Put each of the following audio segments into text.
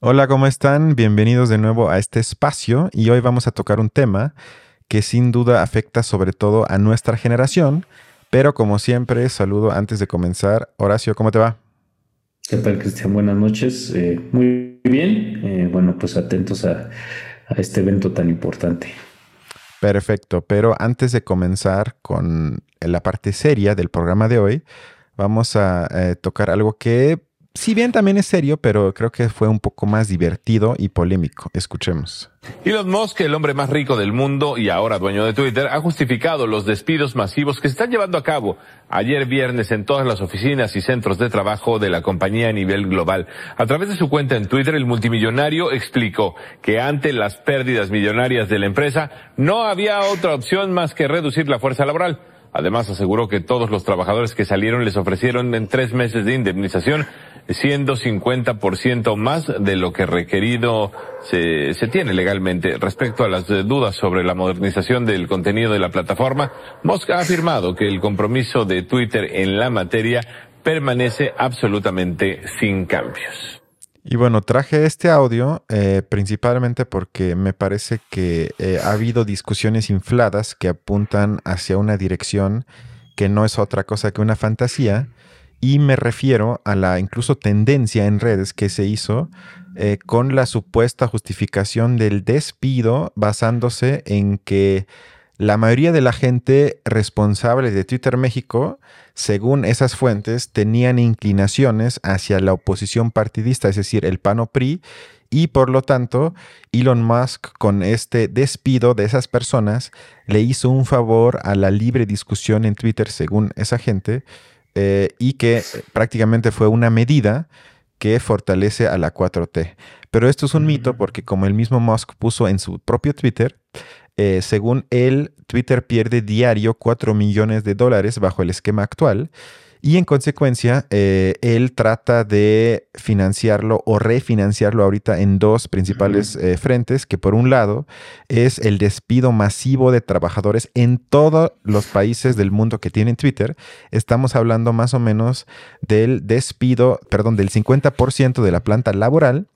Hola, ¿cómo están? Bienvenidos de nuevo a este espacio y hoy vamos a tocar un tema que sin duda afecta sobre todo a nuestra generación, pero como siempre, saludo antes de comenzar. Horacio, ¿cómo te va? ¿Qué tal, Cristian? Buenas noches. Eh, muy bien. Eh, bueno, pues atentos a, este evento tan importante. Perfecto, pero antes de comenzar con la parte seria del programa de hoy, vamos a eh, tocar algo que si bien también es serio, pero creo que fue un poco más divertido y polémico. Escuchemos. Elon Musk, el hombre más rico del mundo y ahora dueño de Twitter, ha justificado los despidos masivos que se están llevando a cabo ayer viernes en todas las oficinas y centros de trabajo de la compañía a nivel global. A través de su cuenta en Twitter, el multimillonario explicó que ante las pérdidas millonarias de la empresa no había otra opción más que reducir la fuerza laboral. Además, aseguró que todos los trabajadores que salieron les ofrecieron en tres meses de indemnización siendo 50% más de lo que requerido se, se, tiene legalmente. Respecto a las dudas sobre la modernización del contenido de la plataforma, Musk ha afirmado que el compromiso de Twitter en la materia permanece absolutamente sin cambios. Y bueno, traje este audio eh, principalmente porque me parece que eh, ha habido discusiones infladas que apuntan hacia una dirección que no es otra cosa que una fantasía y me refiero a la incluso tendencia en redes que se hizo eh, con la supuesta justificación del despido basándose en que la mayoría de la gente responsable de Twitter México, según esas fuentes, tenían inclinaciones hacia la oposición partidista, es decir, el PAN PRI, y por lo tanto, Elon Musk con este despido de esas personas le hizo un favor a la libre discusión en Twitter, según esa gente, eh, y que prácticamente fue una medida que fortalece a la 4T. Pero esto es un mito porque como el mismo Musk puso en su propio Twitter, eh, según él, Twitter pierde diario 4 millones de dólares bajo el esquema actual y en consecuencia, eh, él trata de financiarlo o refinanciarlo ahorita en dos principales eh, frentes, que por un lado es el despido masivo de trabajadores en todos los países del mundo que tienen Twitter. Estamos hablando más o menos del despido, perdón, del 50% de la planta laboral.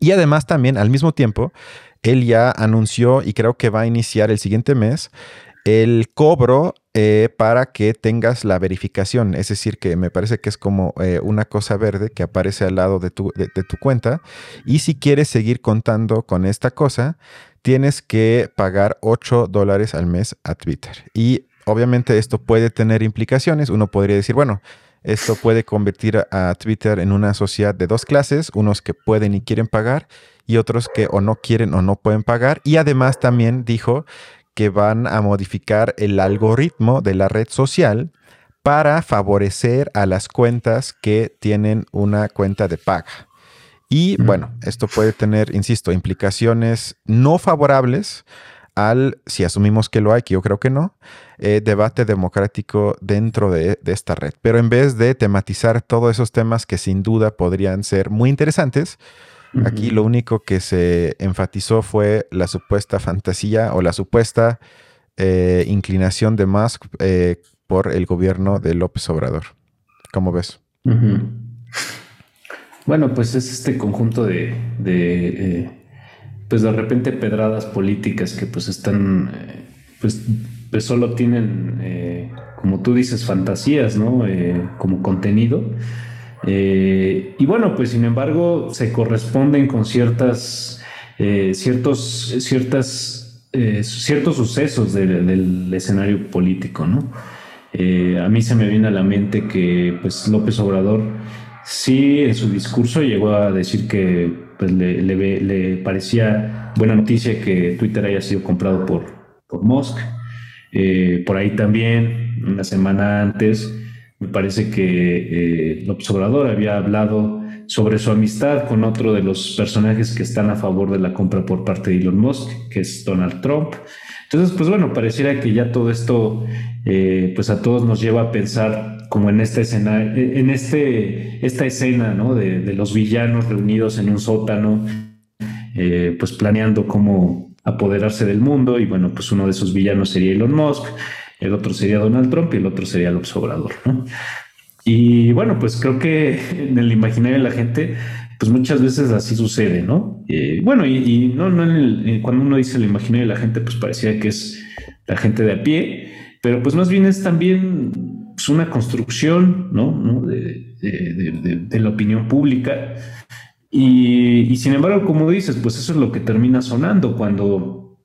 Y además también al mismo tiempo, él ya anunció y creo que va a iniciar el siguiente mes el cobro eh, para que tengas la verificación. Es decir, que me parece que es como eh, una cosa verde que aparece al lado de tu, de, tu, cuenta. Y si quieres seguir contando con esta cosa, tienes que pagar 8 dólares al mes a Twitter. Y obviamente esto puede tener implicaciones. Uno podría decir, bueno, esto puede convertir a Twitter en una sociedad de dos clases, unos que pueden y quieren pagar y otros que o no quieren o no pueden pagar. Y además también dijo que van a modificar el algoritmo de la red social para favorecer a las cuentas que tienen una cuenta de paga. Y bueno, esto puede tener, insisto, implicaciones no favorables al, si asumimos que lo hay, que yo creo que no, eh, debate democrático dentro de, esta red. Pero en vez de tematizar todos esos temas que sin duda podrían ser muy interesantes, Aquí lo único que se enfatizó fue la supuesta fantasía o la supuesta eh, inclinación de Musk eh, por el gobierno de López Obrador. ¿Cómo ves? Bueno, pues es este conjunto de, pues de repente pedradas políticas que pues están, pues, pues, solo tienen, como tú dices, fantasías, ¿no? como contenido eh, y bueno, pues sin embargo se corresponden con ciertas, eh, ciertos, ciertas, eh, ciertos sucesos del, escenario político, ¿no? a mí se me viene a la mente que pues López Obrador sí en su discurso llegó a decir que pues, le, le, parecía buena noticia que Twitter haya sido comprado por, por Musk. por ahí también, una semana antes, me parece que eh, López Obrador había hablado sobre su amistad con otro de los personajes que están a favor de la compra por parte de Elon Musk, que es Donald Trump. Entonces, pues bueno, pareciera que ya todo esto, eh, pues a todos nos lleva a pensar como en esta escena, en este, esta escena, ¿no? De, los villanos reunidos en un sótano, eh, pues planeando cómo apoderarse del mundo y bueno, pues uno de esos villanos sería Elon Musk el otro sería Donald Trump y el otro sería López Obrador. ¿no? Y bueno, pues creo que en el imaginario de la gente, pues muchas veces así sucede, ¿no? Eh, bueno, y, no, no en el, cuando uno dice el imaginario de la gente, pues parecía que es la gente de a pie, pero pues más bien es también pues, una construcción, ¿no? De, de, la opinión pública. Y, sin embargo, como dices, pues eso es lo que termina sonando cuando,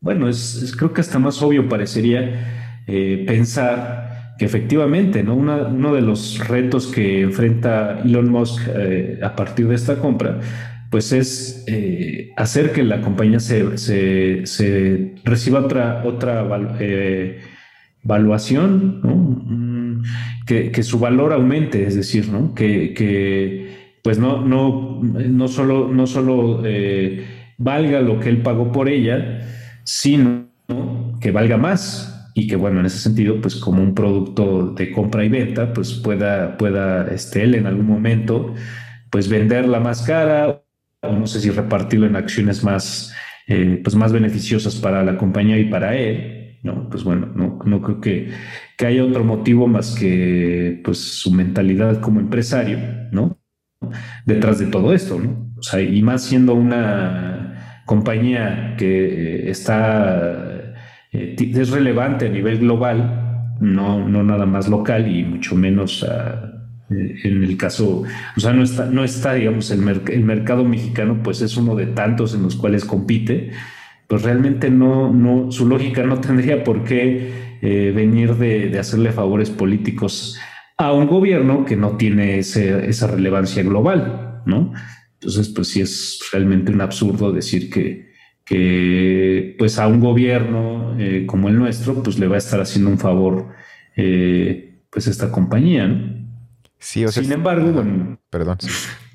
bueno, es, creo que hasta más obvio parecería eh, pensar que efectivamente, ¿no? uno de los retos que enfrenta Elon Musk eh, a partir de esta compra, pues es eh, hacer que la compañía se, se, reciba otra, otra eh, evaluación, mm, que, su valor aumente, es decir, ¿no? que, que pues no, no, no solo, no solo valga lo que él pagó por ella, sino que valga más, y que bueno, en ese sentido, pues como un producto de compra y venta, pues pueda, pueda este, él en algún momento, pues venderla más cara, o no sé si repartirlo en acciones más, eh, pues más beneficiosas para la compañía y para él, ¿no? Pues bueno, no, no creo que, que haya otro motivo más que pues su mentalidad como empresario, ¿no? Detrás de todo esto, ¿no? O sea, y más siendo una compañía que está eh, es relevante a nivel global, no, no nada más local y mucho menos eh, en el caso, o sea, no está, no está digamos, el, el, mercado mexicano, pues es uno de tantos en los cuales compite, pues realmente no, no su lógica no tendría por qué eh, venir de, de, hacerle favores políticos a un gobierno que no tiene ese, esa relevancia global, ¿no? Entonces, pues sí es realmente un absurdo decir que, que pues a un gobierno eh, como el nuestro pues le va a estar haciendo un favor eh, pues esta compañía. Sí, Sin embargo, bueno, perdón.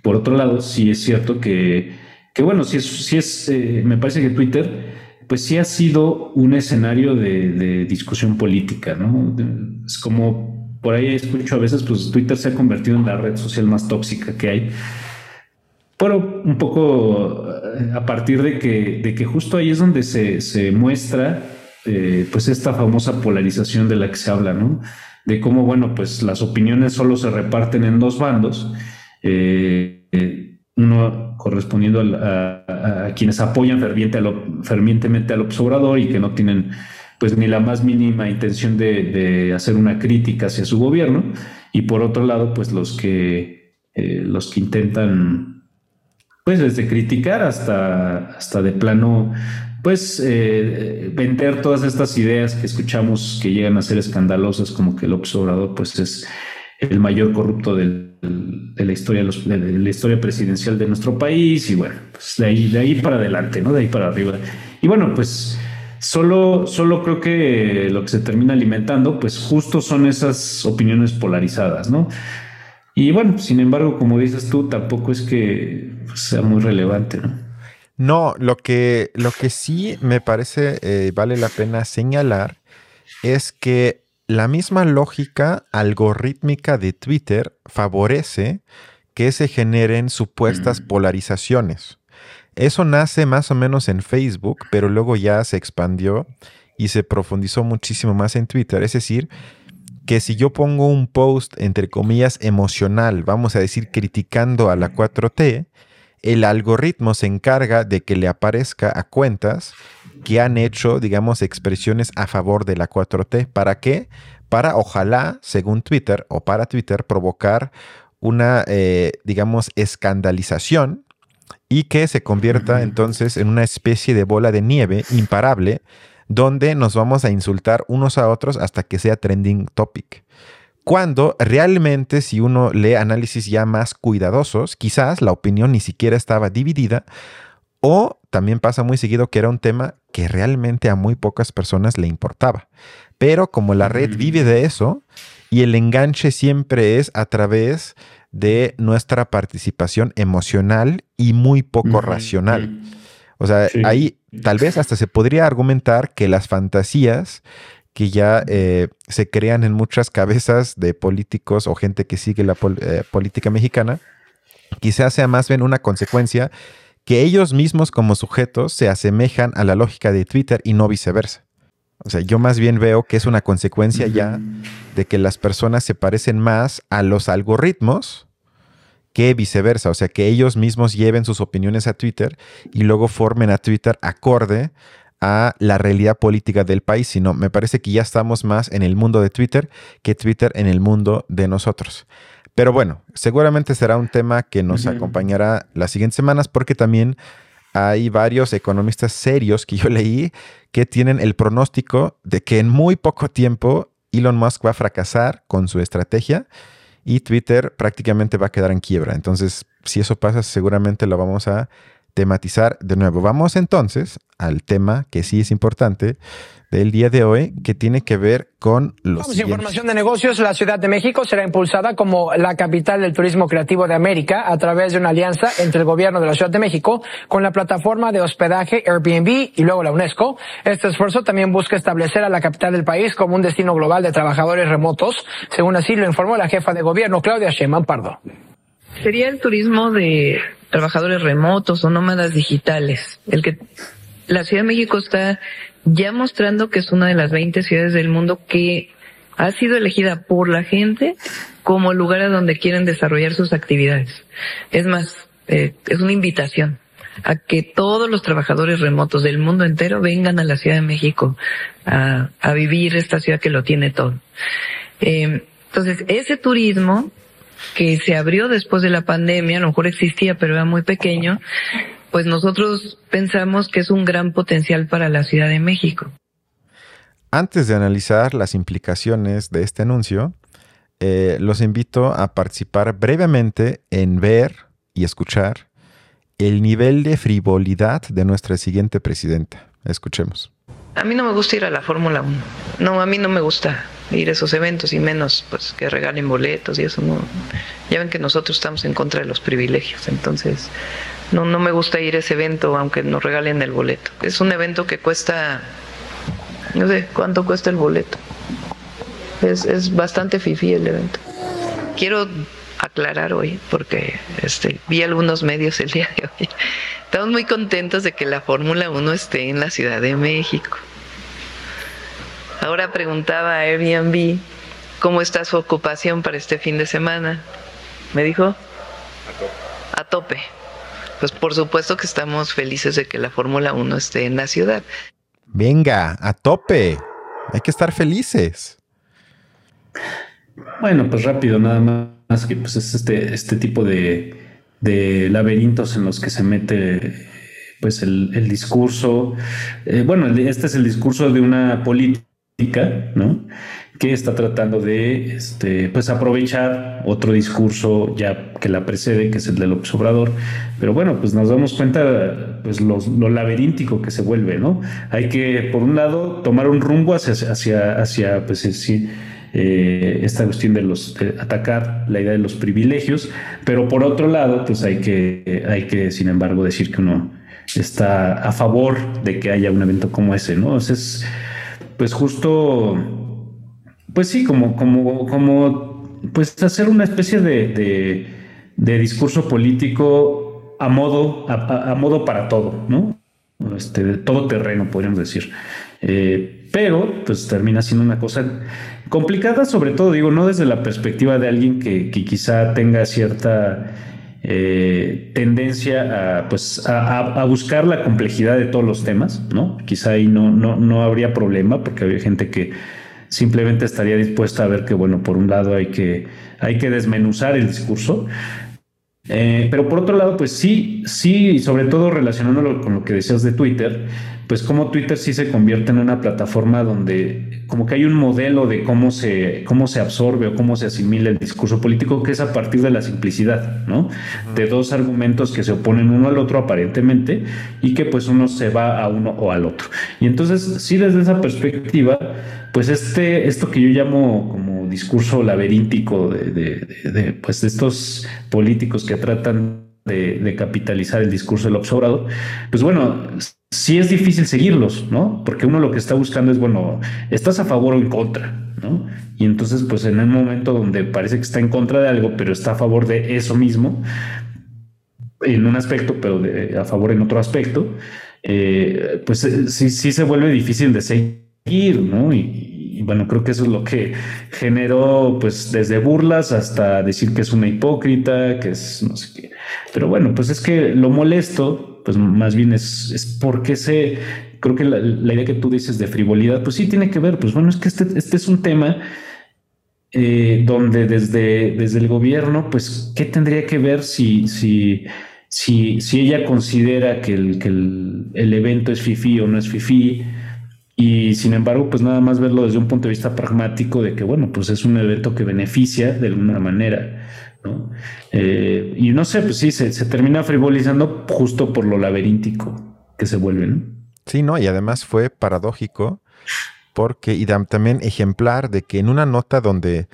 Por otro lado, sí es cierto que, que bueno, sí es, sí es eh, me parece que Twitter pues sí ha sido un escenario de, discusión política, ¿no? Es como por ahí escucho a veces, pues Twitter se ha convertido en la red social más tóxica que hay pero un poco eh, a partir de que, de que justo ahí es donde se, muestra eh, pues esta famosa polarización de la que se habla, ¿no? De cómo, bueno, pues las opiniones solo se reparten en dos bandos, uno correspondiendo a, quienes apoyan ferviente fervientemente al observador y que no tienen pues ni la más mínima intención de, hacer una crítica hacia su gobierno, y por otro lado, pues los que, los que intentan pues desde criticar hasta, hasta de plano, pues eh, vender todas estas ideas que escuchamos que llegan a ser escandalosas, como que el observador pues es el mayor corrupto de la historia de, la historia presidencial de nuestro país y bueno, pues de ahí, de ahí para adelante, ¿no? De ahí para arriba. Y bueno, pues solo, solo creo que lo que se termina alimentando, pues justo son esas opiniones polarizadas, ¿no? Y bueno, sin embargo, como dices tú, tampoco es que sea muy relevante, ¿no? No, lo que, lo que sí me parece eh, vale la pena señalar es que la misma lógica algorítmica de Twitter favorece que se generen supuestas mm. polarizaciones. Eso nace más o menos en Facebook, pero luego ya se expandió y se profundizó muchísimo más en Twitter. Es decir, que si yo pongo un post, entre comillas, emocional, vamos a decir, criticando a la 4T, el algoritmo se encarga de que le aparezca a cuentas que han hecho, digamos, expresiones a favor de la 4T. ¿Para qué? Para, ojalá, según Twitter o para Twitter, provocar una, eh, digamos, escandalización y que se convierta entonces en una especie de bola de nieve imparable donde nos vamos a insultar unos a otros hasta que sea trending topic. Cuando realmente si uno lee análisis ya más cuidadosos, quizás la opinión ni siquiera estaba dividida o también pasa muy seguido que era un tema que realmente a muy pocas personas le importaba. Pero como la red vive de eso y el enganche siempre es a través de nuestra participación emocional y muy poco racional. O sea, ahí tal vez hasta se podría argumentar que las fantasías que ya eh, se crean en muchas cabezas de políticos o gente que sigue la eh, política mexicana, quizás sea más bien una consecuencia que ellos mismos como sujetos se asemejan a la lógica de Twitter y no viceversa. O sea, yo más bien veo que es una consecuencia ya de que las personas se parecen más a los algoritmos que viceversa. O sea, que ellos mismos lleven sus opiniones a Twitter y luego formen a Twitter acorde a la realidad política del país, sino me parece que ya estamos más en el mundo de Twitter que Twitter en el mundo de nosotros. Pero bueno, seguramente será un tema que nos acompañará las siguientes semanas porque también hay varios economistas serios que yo leí que tienen el pronóstico de que en muy poco tiempo Elon Musk va a fracasar con su estrategia y Twitter prácticamente va a quedar en quiebra. Entonces, si eso pasa, seguramente lo vamos a tematizar de nuevo. Vamos entonces al tema que sí es importante del día de hoy, que tiene que ver con los. Vamos, información de negocios. La Ciudad de México será impulsada como la capital del turismo creativo de América a través de una alianza entre el gobierno de la Ciudad de México con la plataforma de hospedaje Airbnb y luego la UNESCO. Este esfuerzo también busca establecer a la capital del país como un destino global de trabajadores remotos, según así lo informó la jefa de gobierno, Claudia Sheinbaum Pardo. Sería el turismo de trabajadores remotos o nómadas digitales, el que la Ciudad de México está ya mostrando que es una de las 20 ciudades del mundo que ha sido elegida por la gente como lugar a donde quieren desarrollar sus actividades. Es más, eh, es una invitación a que todos los trabajadores remotos del mundo entero vengan a la Ciudad de México a, vivir esta ciudad que lo tiene todo. Eh, entonces, ese turismo que se abrió después de la pandemia, a lo mejor existía, pero era muy pequeño, pues nosotros pensamos que es un gran potencial para la Ciudad de México. Antes de analizar las implicaciones de este anuncio, eh, los invito a participar brevemente en ver y escuchar el nivel de frivolidad de nuestra siguiente presidenta. Escuchemos. A mí no me gusta ir a la Fórmula 1. No, a mí no me gusta ir a esos eventos y menos pues que regalen boletos y eso no. Ya ven que nosotros estamos en contra de los privilegios, entonces no, no me gusta ir a ese evento aunque nos regalen el boleto. Es un evento que cuesta, no sé, ¿cuánto cuesta el boleto? Es, es bastante fifí el evento. Quiero aclarar hoy, porque este, vi algunos medios el día de hoy. Estamos muy contentos de que la Fórmula 1 esté en la Ciudad de México. Ahora preguntaba a Airbnb cómo está su ocupación para este fin de semana. Me dijo, a tope pues por supuesto que estamos felices de que la Fórmula 1 esté en la ciudad. Venga, a tope. Hay que estar felices. Bueno, pues rápido, nada más que pues es este, este tipo de, de laberintos en los que se mete pues el, el discurso. Eh, bueno, este es el discurso de una política, ¿no? que está tratando de este, pues aprovechar otro discurso ya que la precede, que es el del observador. Pero bueno, pues nos damos cuenta pues lo laberíntico que se vuelve, ¿no? Hay que, por un lado, tomar un rumbo hacia, hacia, hacia pues, eh, esta cuestión de los atacar la idea de los privilegios, pero por otro lado, pues hay que, hay que, sin embargo, decir que uno está a favor de que haya un evento como ese, ¿no? Entonces, pues justo pues sí, como, como, como, pues hacer una especie de, discurso político a modo, a, modo para todo, ¿no? Este, de todo terreno, podríamos decir. Eh, pero, pues termina siendo una cosa complicada, sobre todo, digo, no desde la perspectiva de alguien que, quizá tenga cierta eh, tendencia a, pues, a, buscar la complejidad de todos los temas, ¿no? Quizá ahí no, no, no habría problema, porque había gente que simplemente estaría dispuesta a ver que, bueno, por un lado hay que, hay que desmenuzar el discurso, eh, pero por otro lado, pues sí, sí, y sobre todo relacionándolo con lo que decías de Twitter, pues como Twitter sí se convierte en una plataforma donde como que hay un modelo de cómo se, cómo se absorbe o cómo se asimila el discurso político, que es a partir de la simplicidad, ¿no? De dos argumentos que se oponen uno al otro aparentemente y que pues uno se va a uno o al otro. Y entonces, sí, desde esa perspectiva, pues este, esto que yo llamo como discurso laberíntico de, de, pues de estos políticos que tratan de, capitalizar el discurso del observador, pues bueno, sí es difícil seguirlos, ¿no? Porque uno lo que está buscando es, bueno, ¿estás a favor o en contra? ¿no? Y entonces, pues en un momento donde parece que está en contra de algo, pero está a favor de eso mismo, en un aspecto, pero a favor en otro aspecto, eh, pues sí, sí se vuelve difícil de seguir ir, ¿no? Y, bueno, creo que eso es lo que generó, pues, desde burlas hasta decir que es una hipócrita, que es no sé qué. Pero bueno, pues es que lo molesto, pues más bien es, es porque se, creo que la, idea que tú dices de frivolidad, pues sí tiene que ver, pues bueno, es que este, este es un tema eh, donde desde, desde el gobierno, pues, ¿qué tendría que ver si, si, si, si ella considera que, el, que el, el evento es FIFI o no es FIFI? Y sin embargo, pues nada más verlo desde un punto de vista pragmático de que, bueno, pues es un evento que beneficia de alguna manera, ¿no? Eh, y no sé, pues sí, se, se, termina frivolizando justo por lo laberíntico que se vuelve, ¿no? Sí, no, y además fue paradójico porque, y también ejemplar de que en una nota donde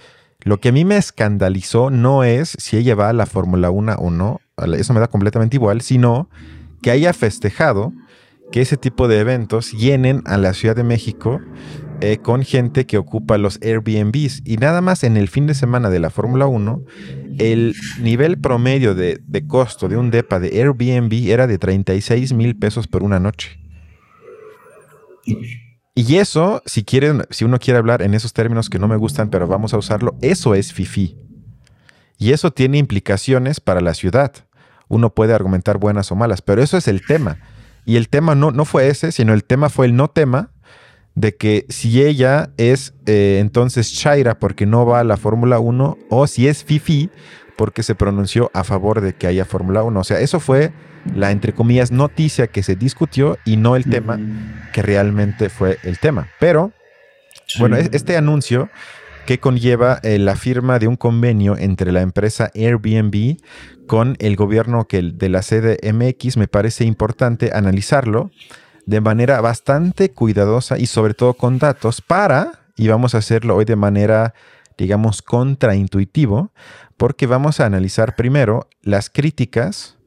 lo que a mí me escandalizó no es si ella va a la Fórmula 1 o no, eso me da completamente igual, sino que haya festejado que ese tipo de eventos llenen a la Ciudad de México eh, con gente que ocupa los Airbnbs. Y nada más en el fin de semana de la Fórmula 1, el nivel promedio de, de, costo de un DEPA de Airbnb era de 36 mil pesos por una noche. Y eso, si quieren, si uno quiere hablar en esos términos que no me gustan, pero vamos a usarlo, eso es FIFI. Y eso tiene implicaciones para la ciudad. Uno puede argumentar buenas o malas, pero eso es el tema. Y el tema no, no fue ese, sino el tema fue el no tema de que si ella es eh, entonces Chaira porque no va a la Fórmula 1 o si es Fifi porque se pronunció a favor de que haya Fórmula 1. O sea, eso fue la, entre comillas, noticia que se discutió y no el tema que realmente fue el tema. Pero, bueno, este anuncio que conlleva eh, la firma de un convenio entre la empresa Airbnb con el gobierno que, de la sede MX, me parece importante analizarlo de manera bastante cuidadosa y sobre todo con datos para, y vamos a hacerlo hoy de manera, digamos, contraintuitivo, porque vamos a analizar primero las críticas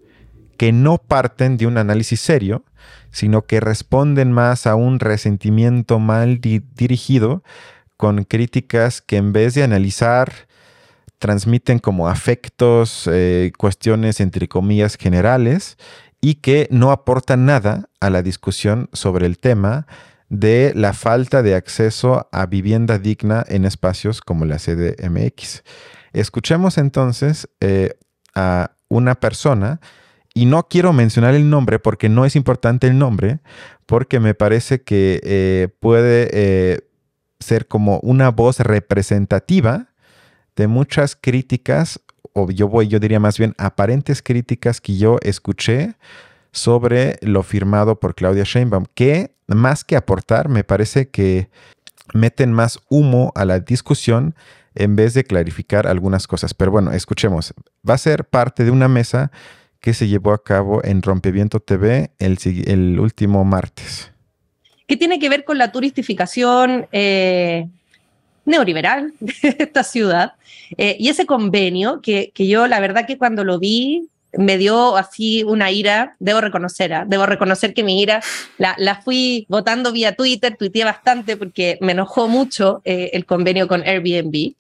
que no parten de un análisis serio, sino que responden más a un resentimiento mal dirigido con críticas que en vez de analizar transmiten como afectos, eh, cuestiones entre comillas generales y que no aportan nada a la discusión sobre el tema de la falta de acceso a vivienda digna en espacios como la CDMX. Escuchemos entonces eh, a una persona y no quiero mencionar el nombre porque no es importante el nombre, porque me parece que eh, puede ser como una voz representativa de muchas críticas, o yo voy, yo diría más bien aparentes críticas que yo escuché sobre lo firmado por Claudia Sheinbaum, que más que aportar, me parece que meten más humo a la discusión en vez de clarificar algunas cosas. Pero bueno, escuchemos. Va a ser parte de una mesa que se llevó a cabo en Rompeviento TV el, el último martes que tiene que ver con la turistificación eh, neoliberal esta ciudad. Eh, y ese convenio que, que, yo la verdad que cuando lo vi me dio así una ira, debo reconocer, ¿ah? debo reconocer que mi ira la, la, fui votando vía Twitter, tuiteé bastante porque me enojó mucho eh, el convenio con Airbnb,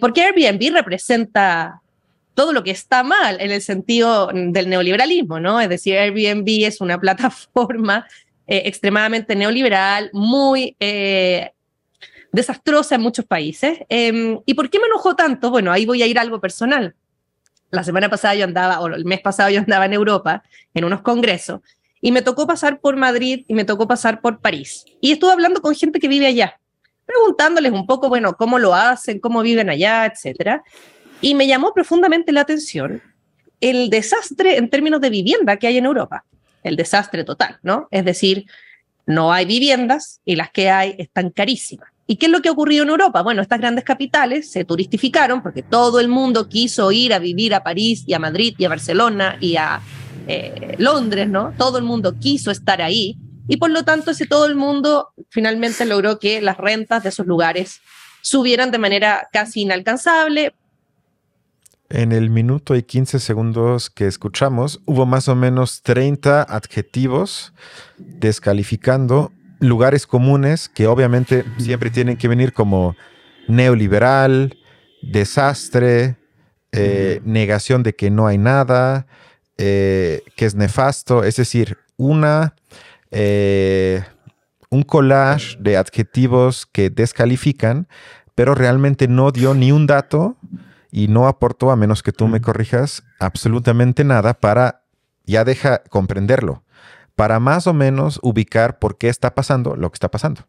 porque Airbnb representa todo lo que está mal en el sentido del neoliberalismo, ¿no? Es decir, Airbnb es una plataforma eh, extremadamente neoliberal, muy eh, desastrosa en muchos países. Em, ¿Y por qué me enojó tanto? Bueno, ahí voy a ir a algo personal. La semana pasada yo andaba, o el mes pasado yo andaba en Europa, en unos congresos, y me tocó pasar por Madrid y me tocó pasar por París. Y estuve hablando con gente que vive allá, preguntándoles un poco, bueno, cómo lo hacen, cómo viven allá, etcétera. Y me llamó profundamente la atención el desastre en términos de vivienda que hay en Europa el desastre total, ¿no? Es decir, no hay viviendas y las que hay están carísimas. ¿Y qué es lo que ha ocurrido en Europa? Bueno, estas grandes capitales se turistificaron porque todo el mundo quiso ir a vivir a París y a Madrid y a Barcelona y a eh, Londres, ¿no? Todo el mundo quiso estar ahí y por lo tanto ese todo el mundo finalmente logró que las rentas de esos lugares subieran de manera casi inalcanzable, en el minuto y 15 segundos que escuchamos, hubo más o menos 30 adjetivos descalificando lugares comunes que obviamente siempre tienen que venir como neoliberal, desastre, eh, negación de que no hay nada, eh, que es nefasto, es decir, una, eh, un collage de adjetivos que descalifican, pero realmente no dio ni un dato y no aportó, a menos que tú me corrijas, absolutamente nada para, ya deja comprenderlo, para más o menos ubicar por qué está pasando lo que está pasando.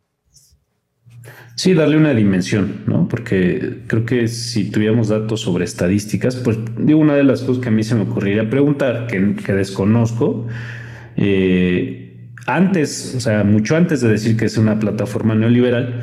Sí, darle una dimensión, ¿no? Porque creo que si tuviéramos datos sobre estadísticas, pues digo, una de las cosas que a mí se me ocurriría preguntar, que, desconozco, eh, antes, o sea, mucho antes de decir que es una plataforma neoliberal,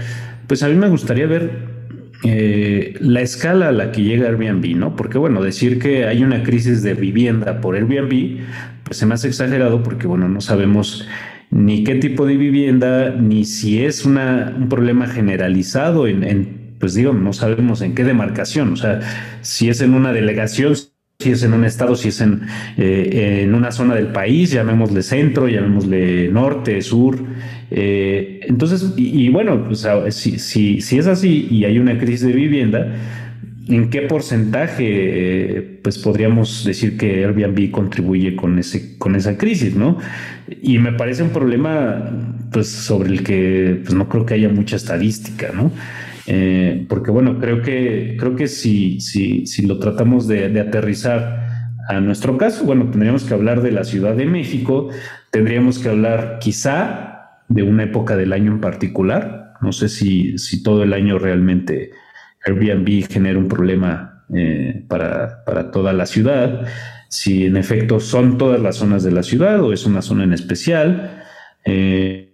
pues a mí me gustaría ver eh, la escala a la que llega Airbnb, ¿no? Porque bueno, decir que hay una crisis de vivienda por Airbnb, pues se me hace exagerado porque bueno, no sabemos ni qué tipo de vivienda, ni si es una, un problema generalizado en, pues digo, no sabemos en qué demarcación, o sea, si es en una delegación, si es en un estado, si es en, eh, en una zona del país, llamémosle centro, llamémosle norte, sur. Eh, entonces, y, bueno, pues, si, si, si es así y hay una crisis de vivienda, ¿En qué porcentaje eh, pues podríamos decir que Airbnb contribuye con, ese, con esa crisis, no? Y me parece un problema pues sobre el que pues no creo que haya mucha estadística, ¿no? Eh, porque bueno, creo que, creo que si, si, si lo tratamos de, de aterrizar a nuestro caso, bueno, tendríamos que hablar de la Ciudad de México, tendríamos que hablar quizá de una época del año en particular, no sé si, si todo el año realmente Airbnb genera un problema eh, para, toda la ciudad, si en efecto son todas las zonas de la ciudad o es una zona en especial. Eh,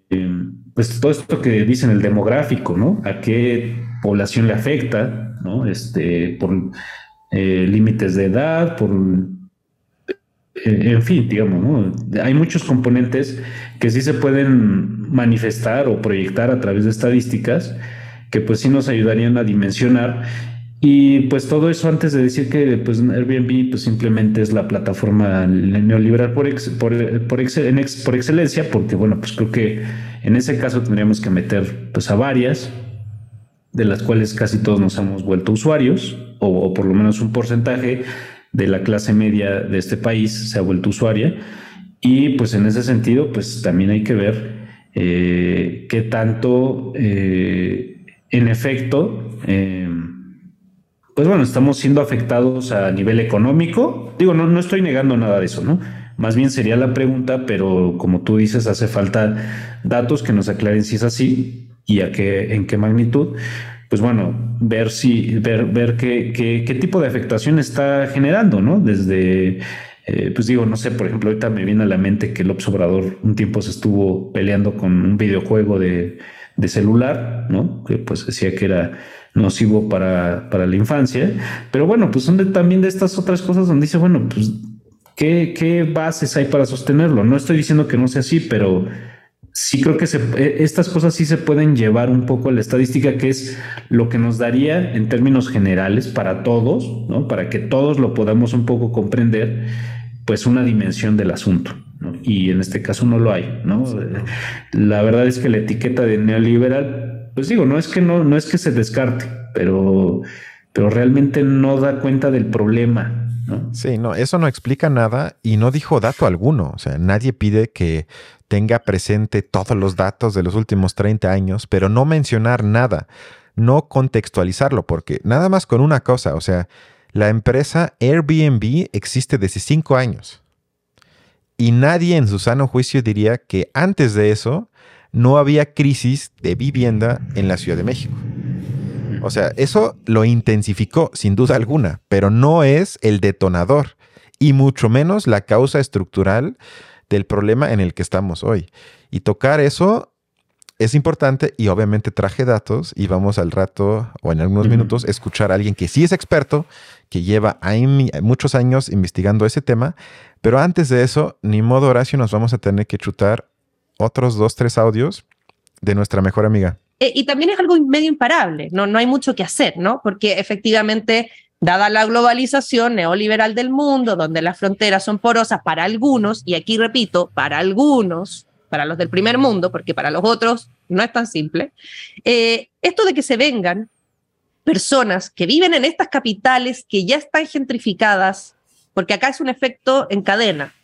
pues todo esto que dicen el demográfico, ¿no? A qué población le afecta, ¿no? Este, por eh, límites de edad, por en fin, digamos, ¿no? hay muchos componentes que sí se pueden manifestar o proyectar a través de estadísticas que pues sí nos ayudarían a dimensionar. Y pues todo eso antes de decir que pues Airbnb pues simplemente es la plataforma neoliberal por, por, por, excelencia, porque bueno, pues creo que en ese caso tendríamos que meter pues a varias, de las cuales casi todos nos hemos vuelto usuarios, o, por lo menos un porcentaje de la clase media de este país se ha vuelto usuaria. Y pues en ese sentido, pues también hay que ver eh, qué tanto... Eh, en efecto, eh, pues bueno, estamos siendo afectados a nivel económico. Digo, no, no estoy negando nada de eso, ¿no? Más bien sería la pregunta, pero como tú dices, hace falta datos que nos aclaren si es así y a qué, en qué magnitud. Pues bueno, ver si, ver, ver qué, qué, tipo de afectación está generando, ¿no? Desde, eh, pues digo, no sé, por ejemplo, ahorita me viene a la mente que el observador un tiempo se estuvo peleando con un videojuego de, de celular, ¿no? Que pues decía que era nocivo para, para la infancia. Pero bueno, pues son también de estas otras cosas donde dice, bueno, pues, ¿qué, ¿qué, bases hay para sostenerlo? No estoy diciendo que no sea así, pero sí creo que e, estas cosas sí se pueden llevar un poco a la estadística, que es lo que nos daría en términos generales para todos, ¿no? Para que todos lo podamos un poco comprender, pues una dimensión del asunto y en este caso no lo hay, ¿no? La verdad es que la etiqueta de neoliberal, pues digo, no es que no, no es que se descarte, pero, pero realmente no da cuenta del problema. ¿no? Sí, no, eso no explica nada y no dijo dato alguno. O sea, nadie pide que tenga presente todos los datos de los últimos 30 años, pero no mencionar nada, no contextualizarlo, porque nada más con una cosa, o sea, la empresa Airbnb existe desde cinco años. Y nadie en su sano juicio diría que antes de eso no había crisis de vivienda en la Ciudad de México. O sea, eso lo intensificó sin duda alguna, pero no es el detonador y mucho menos la causa estructural del problema en el que estamos hoy. Y tocar eso es importante y obviamente traje datos y vamos al rato o en algunos minutos escuchar a alguien que sí es experto, que lleva muchos años investigando ese tema, pero antes de eso, ni modo Horacio, nos vamos a tener que chutar otros dos, tres audios de nuestra mejor amiga. Eh, y también es algo medio imparable, ¿no? no hay mucho que hacer, ¿no? Porque efectivamente, dada la globalización neoliberal del mundo, donde las fronteras son porosas para algunos, y aquí repito, para algunos, para los del primer mundo, porque para los otros no es tan simple, eh, esto de que se vengan personas que viven en estas capitales que ya están gentrificadas, porque acá es un efecto en cadena.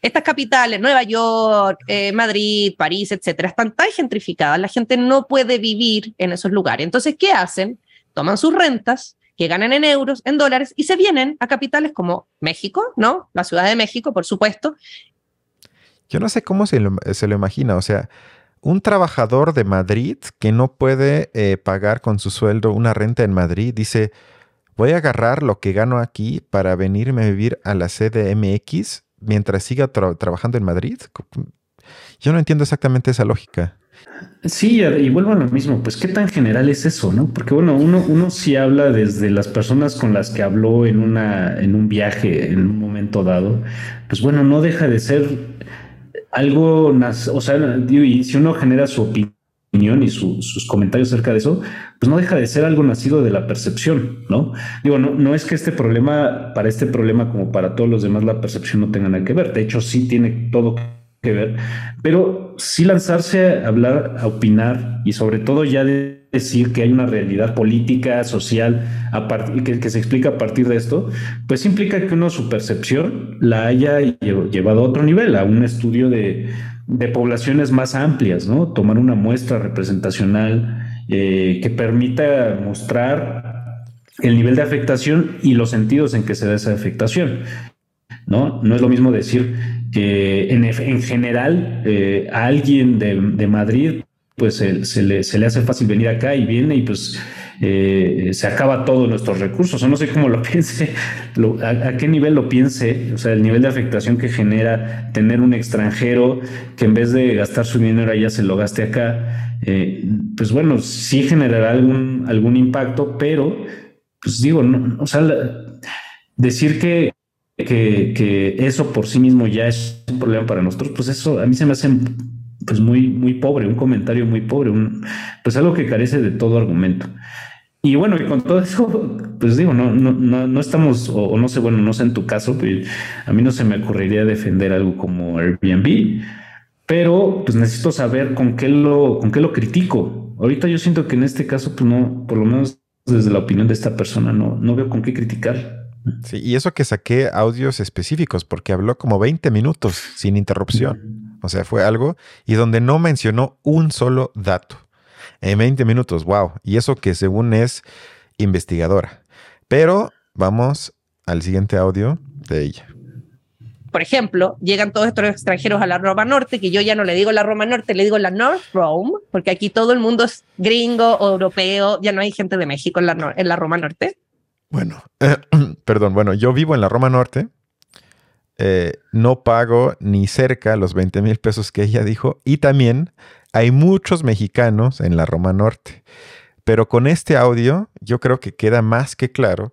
estas capitales, Nueva York, eh, Madrid, París, etcétera, están tan gentrificadas, la gente no puede vivir en esos lugares. Entonces, ¿qué hacen? Toman sus rentas, que ganan en euros, en dólares, y se vienen a capitales como México, ¿no? La Ciudad de México, por supuesto. Yo no sé cómo se lo, se lo imagina, o sea, un trabajador de Madrid que no puede eh, pagar con su sueldo una renta en Madrid dice, voy a agarrar lo que gano aquí para venirme a vivir a la CDMX mientras siga trabajando en Madrid. Yo no entiendo exactamente esa lógica. Sí, y vuelvo a lo mismo, pues qué tan general es eso, ¿no? Porque bueno, uno, uno sí habla desde las personas con las que habló en, una, en un viaje, en un momento dado, pues bueno, no deja de ser algo, o sea, y si uno genera su opinión y sus comentarios acerca de eso, pues no deja de ser algo nacido de la percepción, ¿no? Digo, no, no es que este problema, para este problema como para todos los demás, la percepción no tenga nada que ver. De hecho, sí tiene todo que ver, pero sí lanzarse a hablar, a opinar y sobre todo ya decir que hay una realidad política, social, que, que se explica a partir de esto, pues implica que uno su percepción la haya llevado a otro nivel, a un estudio de, de poblaciones más amplias, ¿no? Tomar una muestra representacional eh, que permita mostrar el nivel de afectación y los sentidos en que se da esa afectación. ¿no? No es lo mismo decir que en, en general eh, a alguien de, de Madrid pues se, le, se, le, hace fácil venir acá y viene y pues eh, se acaba todos nuestros recursos. O no sé cómo lo piense, a, qué nivel lo piense, o sea, el nivel de afectación que genera tener un extranjero que en vez de gastar su dinero allá se lo gaste acá. Eh, pues bueno, sí generará algún, algún impacto, pero pues digo, no, o sea, decir que que, eso por sí mismo ya es un problema para nosotros, pues eso a mí se me hace pues muy, muy pobre, un comentario muy pobre, un, pues algo que carece de todo argumento. Y bueno, y con todo eso, pues digo, no, no, no, estamos, o, no sé, bueno, no sé en tu caso, pues a mí no se me ocurriría defender algo como Airbnb, pero pues necesito saber con qué lo, con qué lo critico. Ahorita yo siento que en este caso, pues no, por lo menos desde la opinión de esta persona, no, no veo con qué criticar. Sí, y eso que saqué audios específicos, porque habló como 20 minutos sin interrupción. O sea, fue algo y donde no mencionó un solo dato. En 20 minutos, wow. Y eso que según es investigadora. Pero vamos al siguiente audio de ella. Por ejemplo, llegan todos estos extranjeros a la Roma Norte, que yo ya no le digo la Roma Norte, le digo la North Rome, porque aquí todo el mundo es gringo, europeo, ya no hay gente de México en la, en la Roma Norte. Bueno, perdón, bueno, yo vivo en la Roma Norte. Eh, no pago ni cerca los 20 mil pesos que ella dijo. Y también hay muchos mexicanos en la Roma Norte. Pero con este audio yo creo que queda más que claro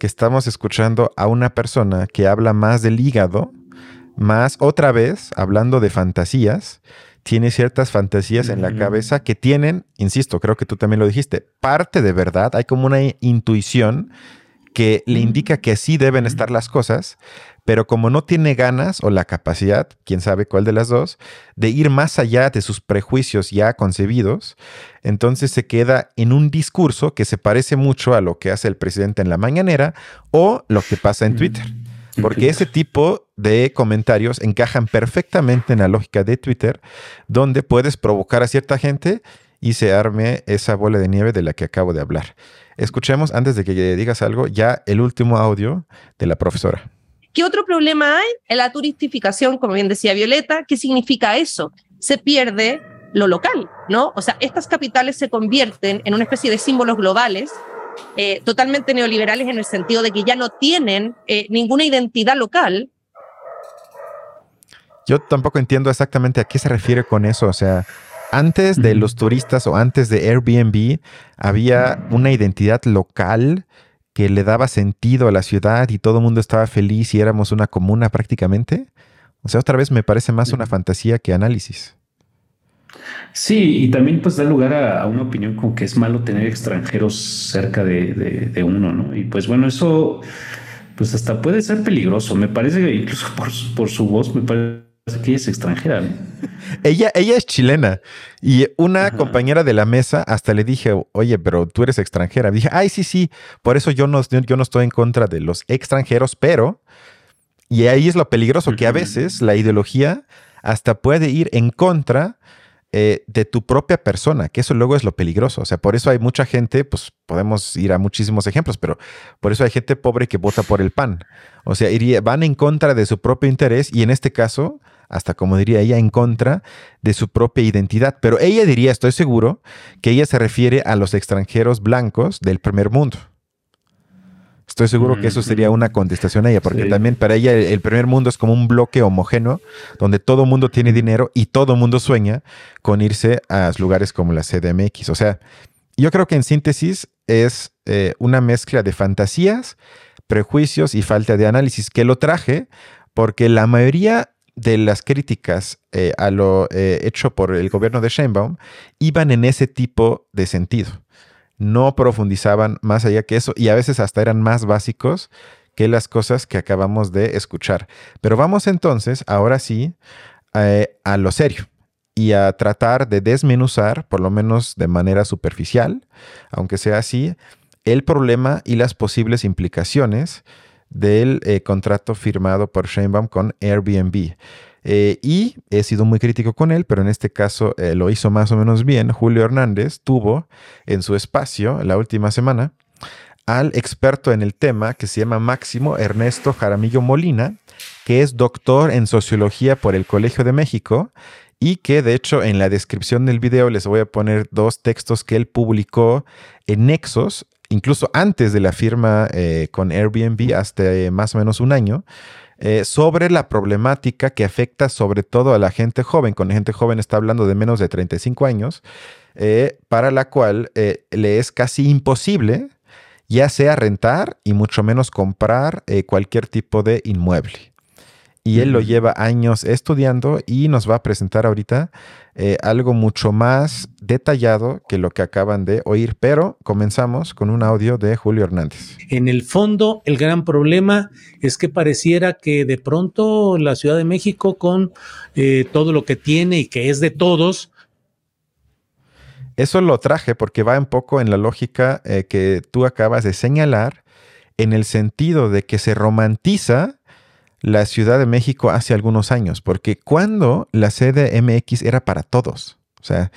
que estamos escuchando a una persona que habla más del hígado, más otra vez hablando de fantasías tiene ciertas fantasías en la cabeza que tienen, insisto, creo que tú también lo dijiste, parte de verdad, hay como una intuición que le indica que así deben estar las cosas, pero como no tiene ganas o la capacidad, quién sabe cuál de las dos, de ir más allá de sus prejuicios ya concebidos, entonces se queda en un discurso que se parece mucho a lo que hace el presidente en la mañanera o lo que pasa en Twitter. Porque ese tipo de comentarios encajan perfectamente en la lógica de Twitter, donde puedes provocar a cierta gente y se arme esa bola de nieve de la que acabo de hablar. Escuchemos, antes de que digas algo, ya el último audio de la profesora. ¿Qué otro problema hay? En la turistificación, como bien decía Violeta, ¿qué significa eso? Se pierde lo local, ¿no? O sea, estas capitales se convierten en una especie de símbolos globales eh, totalmente neoliberales en el sentido de que ya no tienen eh, ninguna identidad local. Yo tampoco entiendo exactamente a qué se refiere con eso. O sea, antes de los turistas o antes de Airbnb había una identidad local que le daba sentido a la ciudad y todo el mundo estaba feliz y éramos una comuna prácticamente. O sea, otra vez me parece más una fantasía que análisis. Sí, y también pues da lugar a, una opinión como que es malo tener extranjeros cerca de, uno, ¿no? Y pues bueno, eso pues hasta puede ser peligroso. Me parece que incluso por, su voz me parece que es extranjera. Ella, ella es chilena y una compañera de la mesa hasta le dije, oye, pero tú eres extranjera. dije, ay, sí, sí, por eso yo no, yo no estoy en contra de los extranjeros, pero Y ahí es lo peligroso, que a veces la ideología hasta puede ir en contra eh, de tu propia persona, que eso luego es lo peligroso. O sea, por eso hay mucha gente, pues podemos ir a muchísimos ejemplos, pero por eso hay gente pobre que vota por el PAN. O sea, van en contra de su propio interés y en este caso, hasta como diría ella, en contra de su propia identidad. Pero ella diría, estoy seguro, que ella se refiere a los extranjeros blancos del primer mundo. Estoy seguro que eso sería una contestación a ella, porque también para ella el, primer mundo es como un bloque homogéneo donde todo mundo tiene dinero y todo mundo sueña con irse a lugares como la CDMX. O sea, yo creo que en síntesis es eh, una mezcla de fantasías, prejuicios y falta de análisis que lo traje porque la mayoría de las críticas eh, a lo eh, hecho por el gobierno de Sheinbaum iban en ese tipo de sentido no profundizaban más allá que eso y a veces hasta eran más básicos que las cosas que acabamos de escuchar. Pero vamos entonces, ahora sí, eh, a lo serio y a tratar de desmenuzar, por lo menos de manera superficial, aunque sea así, el problema y las posibles implicaciones del eh, contrato firmado por Sheinbaum con Airbnb. Eh, y he sido muy crítico con él, pero en este caso eh, lo hizo más o menos bien. Julio Hernández tuvo en su espacio la última semana al experto en el tema que se llama Máximo Ernesto Jaramillo Molina, que es doctor en sociología por el Colegio de México y que de hecho en la descripción del video les voy a poner dos textos que él publicó en Nexos, incluso antes de la firma eh, con Airbnb, hasta más o menos un año, eh, sobre la problemática que afecta sobre todo a la gente joven. Con gente joven está hablando de menos de 35 años, eh, para la cual eh, le es casi imposible ya sea rentar y mucho menos comprar cualquier tipo de inmueble y él lo lleva años estudiando y nos va a presentar ahorita eh, algo mucho más detallado que lo que acaban de oír, pero comenzamos con un audio de Julio Hernández. En el fondo, el gran problema es que pareciera que de pronto la Ciudad de México, con eh, todo lo que tiene y que es de todos, eso lo traje porque va un poco en la lógica eh, que tú acabas de señalar, en el sentido de que se romantiza la Ciudad de México hace algunos años, porque cuando la sede MX era para todos, o sea,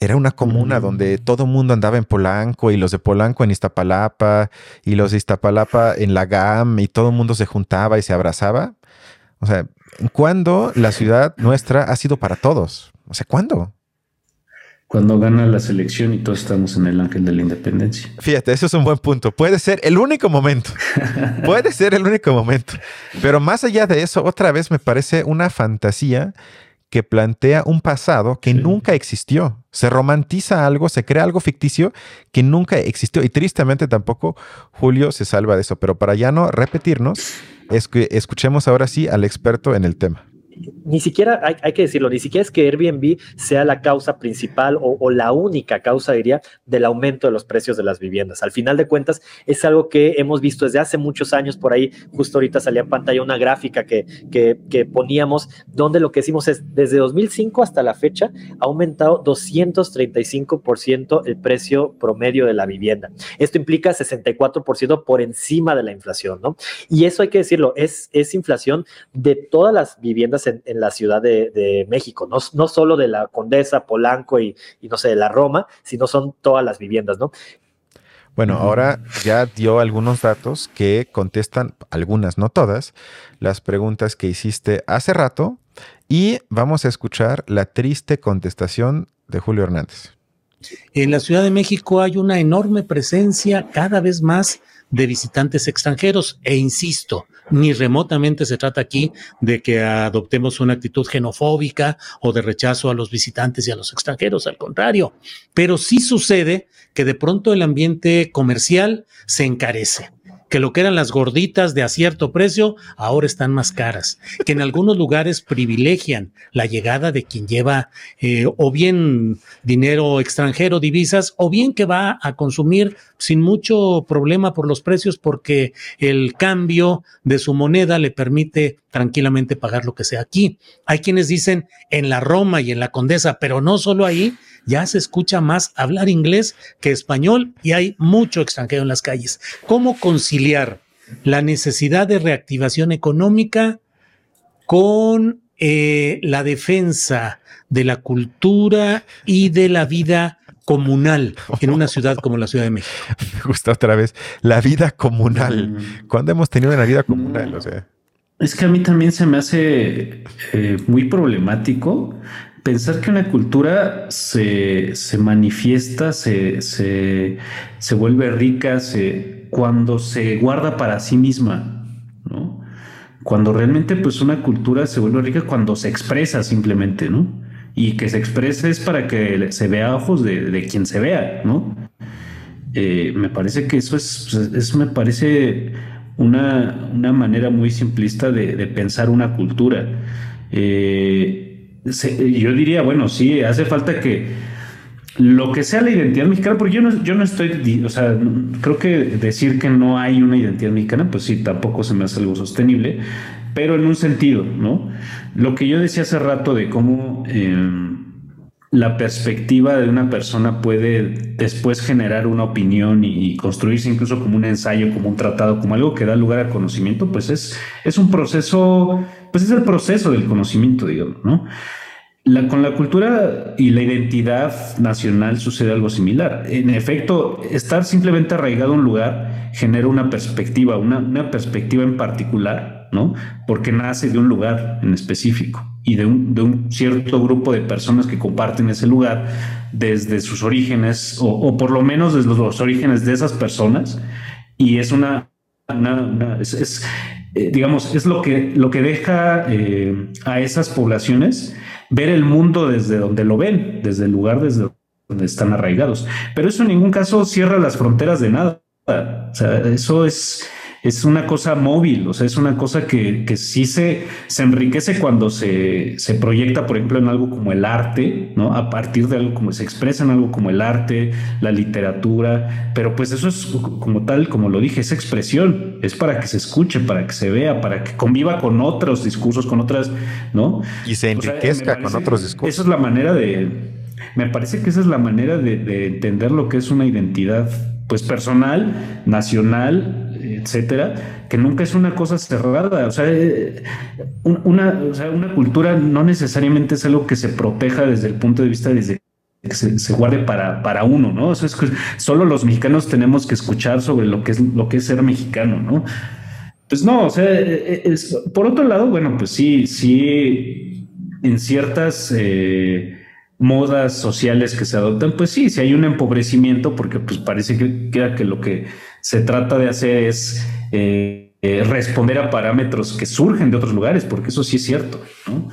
era una comuna mm. donde todo el mundo andaba en Polanco y los de Polanco en Iztapalapa y los de Iztapalapa en la GAM y todo el mundo se juntaba y se abrazaba. O sea, ¿cuándo la ciudad nuestra ha sido para todos? O sea, ¿cuándo? Cuando gana la selección y todos estamos en el ángel de la independencia. Fíjate, eso es un buen punto. Puede ser el único momento. Puede ser el único momento. Pero más allá de eso, otra vez me parece una fantasía que plantea un pasado que nunca existió. Se romantiza algo, se crea algo ficticio que nunca existió. Y tristemente tampoco Julio se salva de eso. Pero para ya no repetirnos, escuchemos ahora sí al experto en el tema ni siquiera, hay, que decirlo, ni siquiera es que Airbnb sea la causa principal o, la única causa, diría, del aumento de los precios de las viviendas. Al final de cuentas, es algo que hemos visto desde hace muchos años por ahí. Justo ahorita salía en pantalla una gráfica que, que, poníamos, donde lo que decimos es, desde 2005 hasta la fecha, ha aumentado 235% el precio promedio de la vivienda. Esto implica 64% por encima de la inflación, ¿no? Y eso hay que decirlo, es, es inflación de todas las viviendas en, la Ciudad de, México, no, no, solo de la Condesa, Polanco y, no sé, de la Roma, sino son todas las viviendas, ¿no? Bueno, ahora ya dio algunos datos que contestan, algunas, no todas, las preguntas que hiciste hace rato y vamos a escuchar la triste contestación de Julio Hernández. En la Ciudad de México hay una enorme presencia cada vez más de visitantes extranjeros e insisto, ni remotamente se trata aquí de que adoptemos una actitud xenofóbica o de rechazo a los visitantes y a los extranjeros, al contrario, pero sí sucede que de pronto el ambiente comercial se encarece que lo que eran las gorditas de a cierto precio ahora están más caras, que en algunos lugares privilegian la llegada de quien lleva eh, o bien dinero extranjero, divisas, o bien que va a consumir sin mucho problema por los precios porque el cambio de su moneda le permite tranquilamente pagar lo que sea aquí. Hay quienes dicen en la Roma y en la Condesa, pero no solo ahí, ya se escucha más hablar inglés que español y hay mucho extranjero en las calles. ¿Cómo conciliar la necesidad de reactivación económica con eh, la defensa de la cultura y de la vida comunal en una ciudad como la Ciudad de México. Me gusta otra vez la vida comunal. Mm. ¿Cuándo hemos tenido una vida comunal? O sea. Es que a mí también se me hace eh, muy problemático pensar que una cultura se, manifiesta, se, se, se, vuelve rica se, cuando se guarda para sí misma, ¿no? Cuando realmente pues una cultura se vuelve rica cuando se expresa simplemente, ¿no? Y que se exprese es para que se vea a ojos de, quien se vea, ¿no? Eh, me parece que eso es, eso me parece una, una manera muy simplista de, pensar una cultura. Eh, yo diría, bueno, sí, hace falta que lo que sea la identidad mexicana, porque yo no, yo no estoy, o sea, creo que decir que no hay una identidad mexicana, pues sí, tampoco se me hace algo sostenible, pero en un sentido, ¿no? Lo que yo decía hace rato de cómo... Em, la perspectiva de una persona puede después generar una opinión y, construirse incluso como un ensayo, como un tratado, como algo que da lugar al conocimiento, pues es, es un proceso, pues es el proceso del conocimiento, digamos, ¿no? Con la cultura y la identidad nacional sucede algo similar. En efecto, estar simplemente arraigado a un lugar genera una perspectiva, una, una perspectiva en particular, ¿no? Porque nace de un lugar en específico y de un, cierto grupo de personas que comparten ese lugar desde sus orígenes o, por lo menos desde los, orígenes de esas personas y es una, es, eh, digamos es lo que lo que deja eh, a esas poblaciones ver el mundo desde donde lo ven desde el lugar desde donde están arraigados. Pero eso en ningún caso cierra las fronteras de nada. O sea, eso es es una cosa móvil, o sea, es una cosa que, que sí se, se enriquece cuando se, se, proyecta, por ejemplo, en algo como el arte, ¿no? A partir de algo como se expresa en algo como el arte, la literatura, pero pues eso es como tal, como lo dije, es expresión, es para que se escuche, para que se vea, para que conviva con otros discursos, con otras, ¿no? Y se enriquezca con otros discursos. Esa es la manera de, me parece que esa es la manera de, de entender lo que es una identidad, pues personal, nacional, etcétera, que nunca es una cosa cerrada. O sea, eh, una, una cultura no necesariamente es algo que se proteja desde el punto de vista desde que se, guarde para, para uno, ¿no? O sea, es solo los mexicanos tenemos que escuchar sobre lo que es lo que es ser mexicano, ¿no? Pues no, o sea, eh, eh, por otro lado, bueno, pues sí, sí, en ciertas modas sociales que se adoptan, pues sí, si hay un empobrecimiento, porque pues parece que, que lo que se trata de hacer es eh, eh, responder a parámetros que surgen de otros lugares, porque eso sí es cierto. ¿no?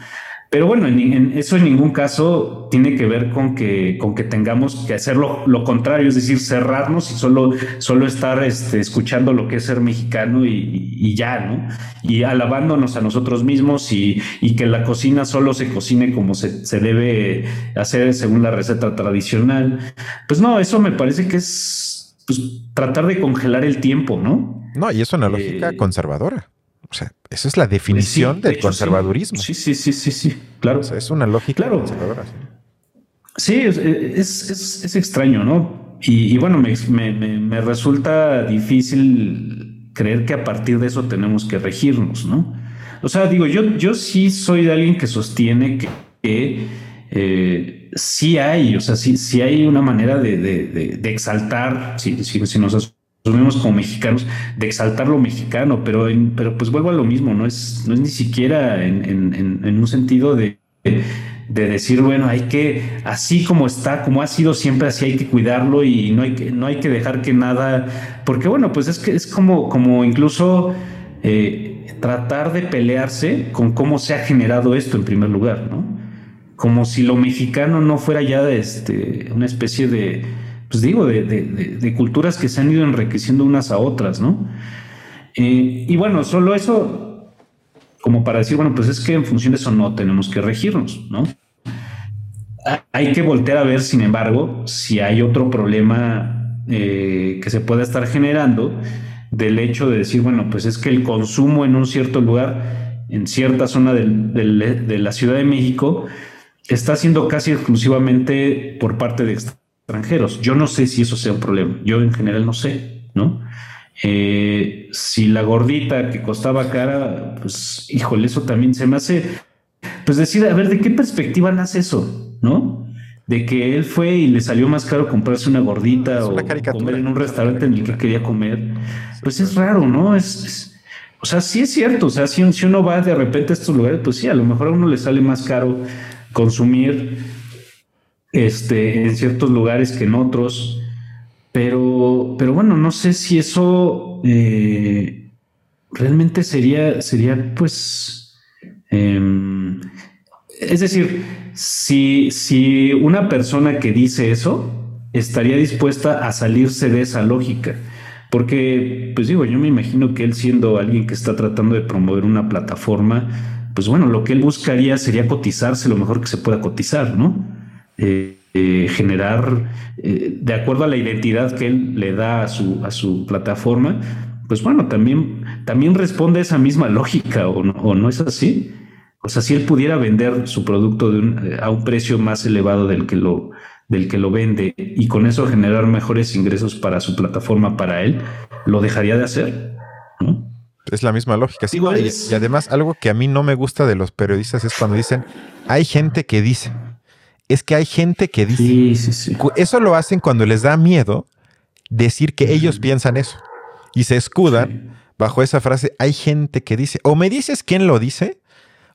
Pero bueno, en, eso en ningún caso tiene que ver con que, con que tengamos que hacer lo, contrario, es decir, cerrarnos y solo, solo estar este, escuchando lo que es ser mexicano y, ya, ¿no? Y alabándonos a nosotros mismos y, que la cocina solo se cocine como se, se, debe hacer según la receta tradicional. Pues no, eso me parece que es pues, tratar de congelar el tiempo, ¿no? No, y es una lógica eh, conservadora. O sea, esa es la definición del conservadurismo. Sí. sí, sí, sí, sí, claro. es una lógica conservadora. Sí, es, extraño, ¿no? Y, bueno, me, resulta difícil creer que a partir de eso tenemos que regirnos, ¿no? O sea, digo, yo, yo sí soy de alguien que sostiene que, eh, sí hay, o sea, sí, sí hay una manera de, exaltar, si, si, si nos asumimos como mexicanos, de exaltar lo mexicano, pero, pero pues vuelvo a lo mismo, no es, no es ni siquiera en, un sentido de, de, decir, bueno, hay que, así como está, como ha sido siempre, así hay que cuidarlo y no hay que, no hay que dejar que nada, porque bueno, pues es que es como, como incluso eh, tratar de pelearse con cómo se ha generado esto en primer lugar, ¿no? Como si lo mexicano no fuera ya este, una especie de pues digo, de, culturas que se han ido enriqueciendo unas a otras, ¿no? Eh, y bueno, solo eso, como para decir, bueno, pues es que en función de eso no tenemos que regirnos, ¿no? Hay que voltear a ver, sin embargo, si hay otro problema eh, que se pueda estar generando del hecho de decir, bueno, pues es que el consumo en un cierto lugar, en cierta zona de la Ciudad de México, está siendo casi exclusivamente por parte de extranjeros. Yo no sé si eso sea un problema. Yo en general no sé, ¿no? Eh, si la gordita que costaba cara, pues híjole, eso también se me hace, pues decir, a ver, ¿de qué perspectiva nace eso? ¿No? De que él fue y le salió más caro comprarse una gordita o comer en un restaurante en el que quería comer. Pues es raro, ¿no? Es, o sea, sí es cierto, o sea, si, si uno va de repente a estos lugares, pues sí, a lo mejor a uno le sale más caro consumir este, en ciertos lugares que en otros. Pero, pero bueno, no sé si eso eh, realmente sería, sería pues, em, es decir, si, si una persona que dice eso estaría dispuesta a salirse de esa lógica. Porque, pues digo, yo me imagino que él siendo alguien que está tratando de promover una plataforma, pues bueno, lo que él buscaría sería cotizarse lo mejor que se pueda cotizar, ¿no? Eh, eh, generar, eh, de acuerdo a la identidad que él le da a su, a su plataforma, pues bueno, también, también responde a esa misma lógica, ¿o no, o no es así? O sea, si él pudiera vender su producto a un precio más elevado del que, lo, del que lo vende y con eso generar mejores ingresos para su plataforma, para él, ¿lo dejaría de hacer? Es la misma lógica. Sí, y, además, algo que a mí no me gusta de los periodistas es cuando dicen, hay gente que dice es que hay gente que dice, eso lo hacen cuando les da miedo decir que ellos piensan eso y se escudan bajo esa frase, hay gente que dice, o me dices quién lo dice,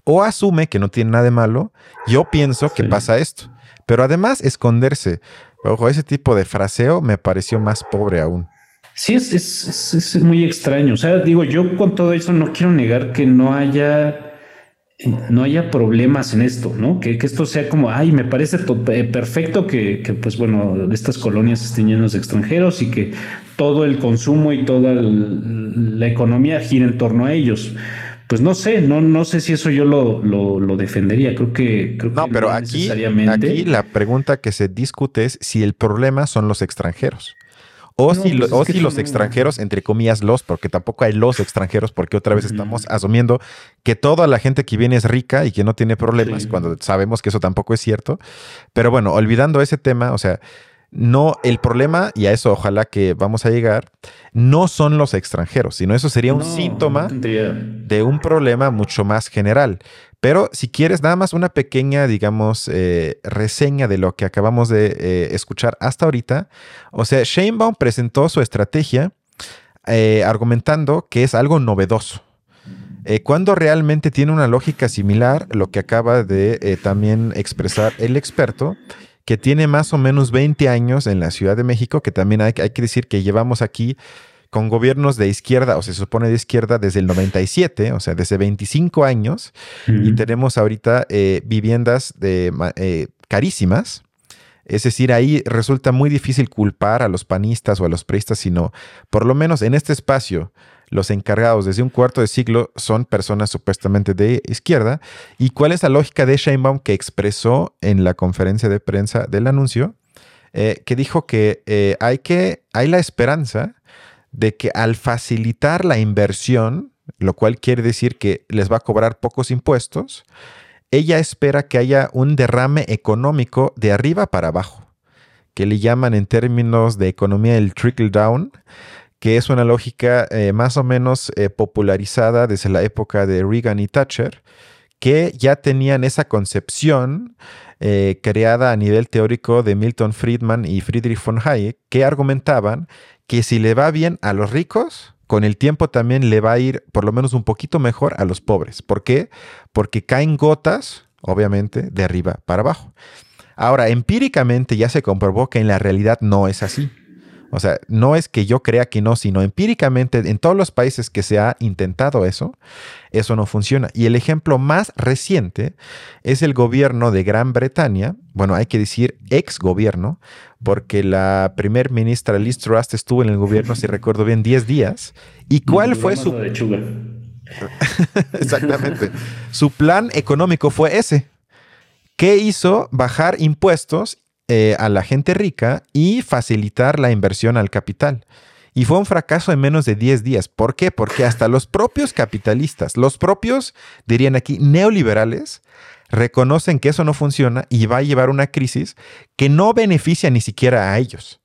o asume que no tiene nada de malo, yo pienso que pasa esto. Pero además esconderse bajo ese tipo de fraseo me pareció más pobre aún. Sí, es, es, es muy extraño. O sea, digo, yo con todo eso no quiero negar que no haya no haya problemas en esto, ¿no? Que, esto sea como, ay, me parece eh, perfecto que, pues bueno, estas colonias estén llenas de extranjeros y que todo el consumo y toda la economía gire en torno a ellos. Pues no sé, no, no sé si eso yo lo, lo, defendería. Creo que. Creo no, pero aquí, aquí la pregunta que se discute es si el problema son los extranjeros. O, si, pues los extranjeros, entre comillas, los, porque tampoco hay los extranjeros, porque otra vez estamos asumiendo que toda la gente que viene es rica y que no tiene problemas, cuando sabemos que eso tampoco es cierto. Pero bueno, olvidando ese tema, o sea, no, el problema, y a eso ojalá que vamos a llegar, no son los extranjeros, sino eso sería un síntoma de un problema mucho más general. Pero si quieres, nada más una pequeña, digamos, eh, reseña de lo que acabamos de eh, escuchar hasta ahorita. O sea, Sheinbaum presentó su estrategia eh, argumentando que es algo novedoso. cuando realmente tiene una lógica similar, lo que acaba de también expresar el experto, que tiene más o menos 20 años en la Ciudad de México, que también hay, hay que decir que llevamos aquí con gobiernos de izquierda, o se supone de izquierda, desde el 97, o sea, desde 25 años, y tenemos ahorita eh, viviendas de, eh, carísimas. Es decir, ahí resulta muy difícil culpar a los panistas o a los preistas, sino por lo menos en este espacio, los encargados desde un cuarto de siglo son personas supuestamente de izquierda. ¿Y cuál es la lógica de Sheinbaum que expresó en la conferencia de prensa del anuncio? Eh, que dijo que hay que, hay la esperanza de que al facilitar la inversión, lo cual quiere decir que les va a cobrar pocos impuestos, ella espera que haya un derrame económico de arriba para abajo, que le llaman en términos de economía el trickle down, que es una lógica eh, más o menos eh, popularizada desde la época de Reagan y Thatcher, que ya tenían esa concepción eh, creada a nivel teórico de Milton Friedman y Friedrich von Hayek, que argumentaban que si le va bien a los ricos, con el tiempo también le va a ir por lo menos un poquito mejor a los pobres. ¿Por qué? Porque caen gotas, obviamente, de arriba para abajo. Ahora, empíricamente ya se comprobó que en la realidad no es así. O sea, no es que yo crea que no, sino empíricamente en todos los países que se ha intentado eso, eso no funciona. Y el ejemplo más reciente es el gobierno de Gran Bretaña, bueno, hay que decir ex gobierno, porque la primer ministra Liz Truss estuvo en el gobierno, si recuerdo bien, 10 días. ¿Y cuál fue su... Exactamente. su plan económico fue ese. ¿Qué hizo? Bajar impuestos eh, a la gente rica y facilitar la inversión al capital. Y fue un fracaso en menos de 10 días. ¿Por qué? Porque hasta los propios capitalistas, los propios, dirían aquí, neoliberales, reconocen que eso no funciona y va a llevar una crisis que no beneficia ni siquiera a ellos.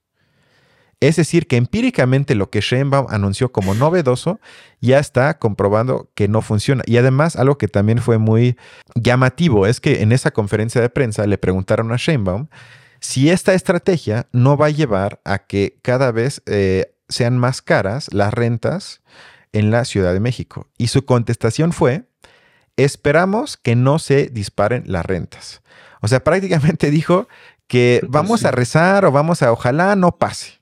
Es decir, que empíricamente lo que Sheinbaum anunció como novedoso ya está comprobando que no funciona. Y además, algo que también fue muy llamativo es que en esa conferencia de prensa le preguntaron a Sheinbaum si esta estrategia no va a llevar a que cada vez eh, sean más caras las rentas en la Ciudad de México. Y su contestación fue, esperamos que no se disparen las rentas. O sea, prácticamente dijo que vamos a rezar o vamos a, ojalá no pase.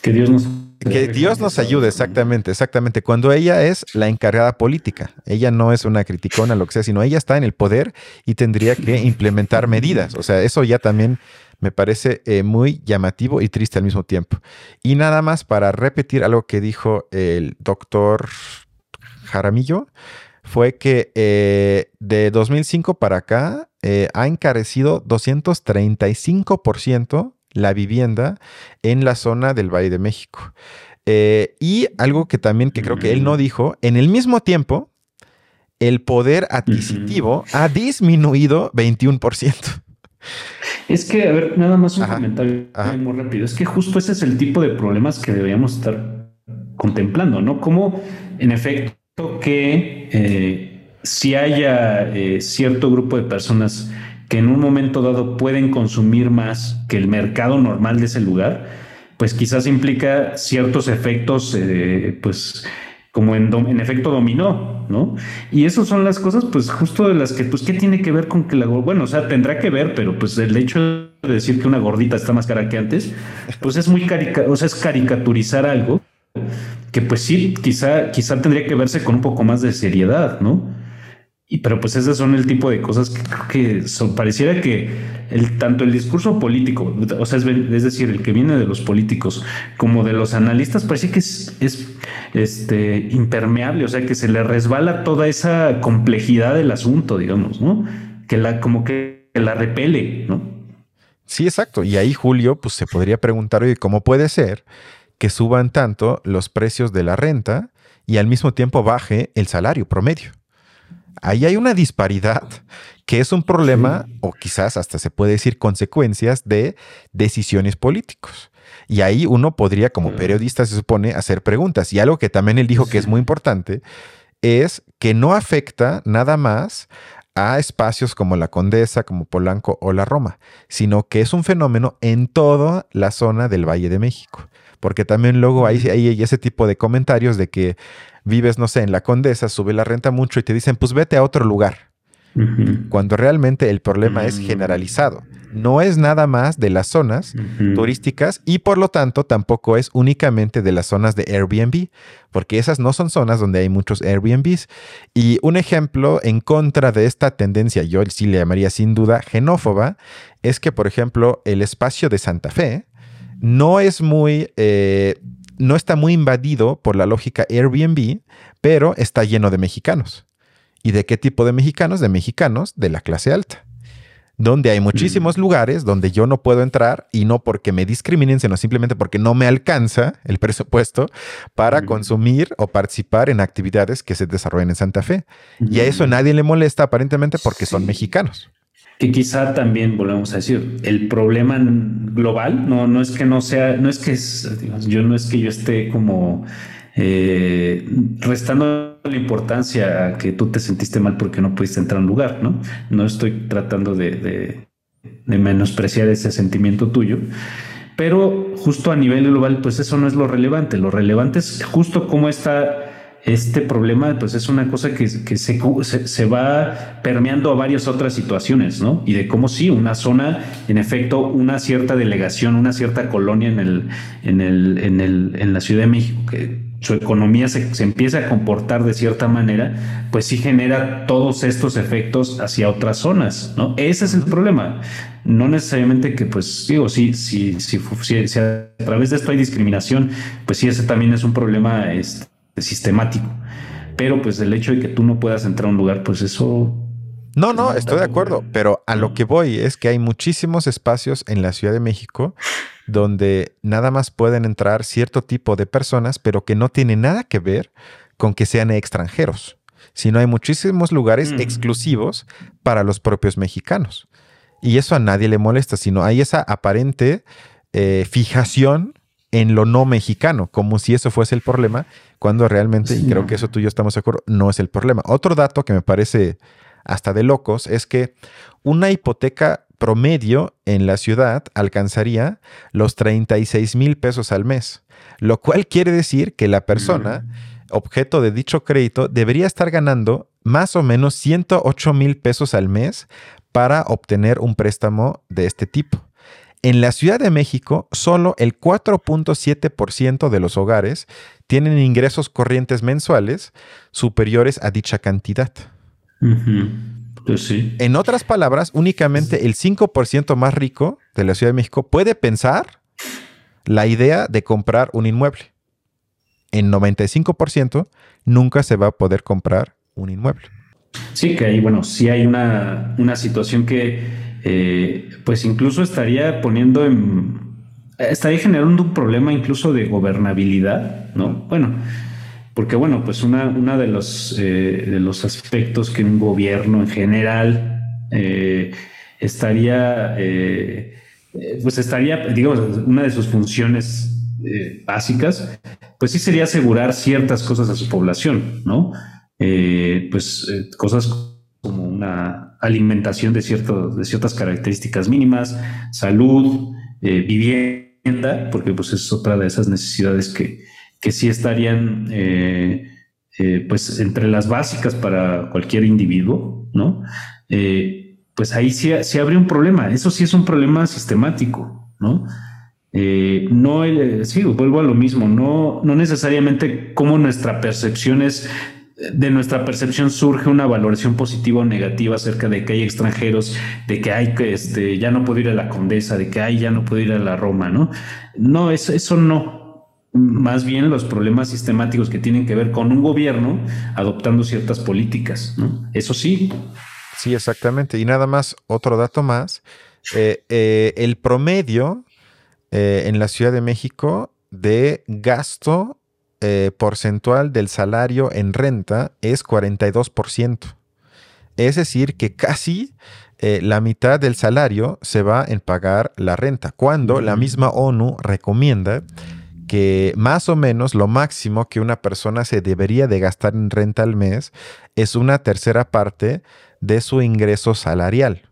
Que Dios nos que Dios nos ayude, exactamente, exactamente. Cuando ella es la encargada política, ella no es una criticona, lo que sea, sino ella está en el poder y tendría que implementar medidas. O sea, eso ya también me parece eh, muy llamativo y triste al mismo tiempo. Y nada más para repetir algo que dijo el doctor Jaramillo, fue que eh, de 2005 para acá eh, ha encarecido 235% la vivienda en la zona del Valle de México. Eh, y algo que también que creo que él no dijo, en el mismo tiempo, el poder adquisitivo ha disminuido 21%. Es que, a ver, nada más un comentario muy rápido. Es que justo ese es el tipo de problemas que deberíamos estar contemplando, ¿no? Como, en efecto, que eh, si haya eh, cierto grupo de personas que en un momento dado pueden consumir más que el mercado normal de ese lugar, pues quizás implica ciertos efectos, eh, pues como en, en, efecto dominó, ¿no? Y esas son las cosas, pues justo de las que, pues, ¿qué tiene que ver con que la, bueno, o sea, tendrá que ver, pero pues el hecho de decir que una gordita está más cara que antes, pues es muy carica, o sea, es caricaturizar algo que pues sí, quizá, quizá tendría que verse con un poco más de seriedad, ¿no? Y, pero pues esas son el tipo de cosas que creo que pareciera que el, tanto el discurso político, o sea, es, es, decir, el que viene de los políticos como de los analistas, parece que es, es, este, impermeable, o sea, que se le resbala toda esa complejidad del asunto, digamos, ¿no? Que la, como que la repele, ¿no? Sí, exacto. Y ahí, Julio, pues se podría preguntar, oye, ¿cómo puede ser que suban tanto los precios de la renta y al mismo tiempo baje el salario promedio? Ahí hay una disparidad que es un problema o quizás hasta se puede decir consecuencias de decisiones políticos. Y ahí uno podría, como periodista, se supone, hacer preguntas. Y algo que también él dijo que es muy importante es que no afecta nada más a espacios como la Condesa, como Polanco o la Roma, sino que es un fenómeno en toda la zona del Valle de México. Porque también luego hay, hay ese tipo de comentarios de que vives, no sé, en la Condesa, sube la renta mucho y te dicen, pues vete a otro lugar. Cuando realmente el problema es mm. generalizado. No es nada más de las zonas turísticas y por lo tanto tampoco es únicamente de las zonas de Airbnb, porque esas no son zonas donde hay muchos Airbnbs. Y un ejemplo en contra de esta tendencia, yo sí le llamaría sin duda xenófoba, es que, por ejemplo, el espacio de Santa Fe no es muy... Eh, no está muy invadido por la lógica Airbnb, pero está lleno de mexicanos. ¿Y de qué tipo de mexicanos? De mexicanos de la clase alta. Donde hay muchísimos mm. lugares donde yo no puedo entrar y no porque me discriminen, sino simplemente porque no me alcanza el presupuesto para mm. consumir o participar en actividades que se desarrollan en Santa Fe. Y a eso mm. nadie le molesta aparentemente porque son mexicanos. Que quizá también volvemos a decir, el problema global no, no es que no sea, no es que yo no es que yo esté como eh, restando la importancia a que tú te sentiste mal porque no pudiste entrar a un lugar, ¿no? No estoy tratando de, de, de menospreciar ese sentimiento tuyo, pero justo a nivel global, pues eso no es lo relevante. Lo relevante es justo cómo está este problema pues es una cosa que, se, se, va permeando a varias otras situaciones, ¿no? Y de cómo sí, una zona, en efecto, una cierta delegación, una cierta colonia en, el, en, el, en, el, en la Ciudad de México, que su economía se, se, empieza a comportar de cierta manera, pues sí genera todos estos efectos hacia otras zonas, ¿no? Ese es el problema. No necesariamente que, pues, digo, sí, sí, sí, si, a través de esto hay discriminación, pues sí, ese también es un problema este, sistemático. Pero pues el hecho de que tú no puedas entrar a un lugar, pues eso... No, no, estoy de acuerdo, pero a lo que voy es que hay muchísimos espacios en la Ciudad de México donde nada más pueden entrar cierto tipo de personas, pero que no tiene nada que ver con que sean extranjeros, sino hay muchísimos lugares mm. exclusivos para los propios mexicanos. Y eso a nadie le molesta, sino hay esa aparente eh, fijación en lo no mexicano, como si eso fuese el problema, cuando realmente, y creo que eso tú y yo estamos de acuerdo, no es el problema. Otro dato que me parece hasta de locos es que una hipoteca promedio en la ciudad alcanzaría los 36 mil pesos al mes, lo cual quiere decir que la persona, objeto de dicho crédito, debería estar ganando más o menos 108 mil pesos al mes para obtener un préstamo de este tipo. En la Ciudad de México, solo el 4.7% de los hogares tienen ingresos corrientes mensuales superiores a dicha cantidad. Pues sí. En otras palabras, únicamente el 5% más rico de la Ciudad de México puede pensar la idea de comprar un inmueble. En 95% nunca se va a poder comprar un inmueble. Sí, que ahí, bueno, sí hay una, una situación que, eh, pues incluso estaría poniendo en, estaría generando un problema incluso de gobernabilidad, ¿no? Bueno, porque bueno, pues una, una de, los, eh, de los aspectos que un gobierno en general eh, estaría, pues estaría, digamos, una de sus funciones básicas, pues sí sería asegurar ciertas cosas a su población, ¿no? Eh, pues eh, cosas como una alimentación de, de ciertas características mínimas, salud, eh, vivienda, porque pues es otra de esas necesidades que, que sí estarían pues entre las básicas para cualquier individuo, ¿no? pues ahí sí, sí un problema, eso sí es un problema sistemático, ¿no? no, sí, vuelvo a lo mismo, no, no necesariamente como nuestra percepción es de nuestra percepción surge una valoración positiva o negativa acerca de que hay extranjeros, de que hay que, este, ya no puedo ir a la Condesa, de que hay, ya no puedo ir a la Roma, ¿no? No, eso, eso no. Más bien los problemas sistemáticos que tienen que ver con un gobierno adoptando ciertas políticas. Eso sí. Sí, exactamente. Y nada más, otro dato más. Eh, eh, el promedio eh, en la Ciudad de México de gasto eh, porcentual del salario en renta es 42%. Es decir, que casi eh, la mitad del salario se va en pagar la renta, cuando la misma ONU recomienda que más o menos lo máximo que una persona se debería de gastar en renta al mes es una tercera parte de su ingreso salarial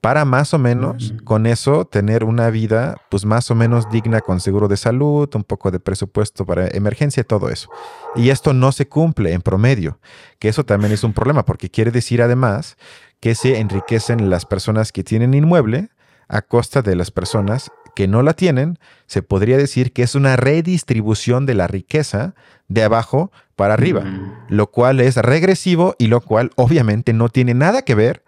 para más o menos con eso tener una vida pues más o menos digna con seguro de salud, un poco de presupuesto para emergencia, todo eso. Y esto no se cumple en promedio, que eso también es un problema porque quiere decir además que se enriquecen las personas que tienen inmueble a costa de las personas que no la tienen, se podría decir que es una redistribución de la riqueza de abajo para arriba, lo cual es regresivo y lo cual obviamente no tiene nada que ver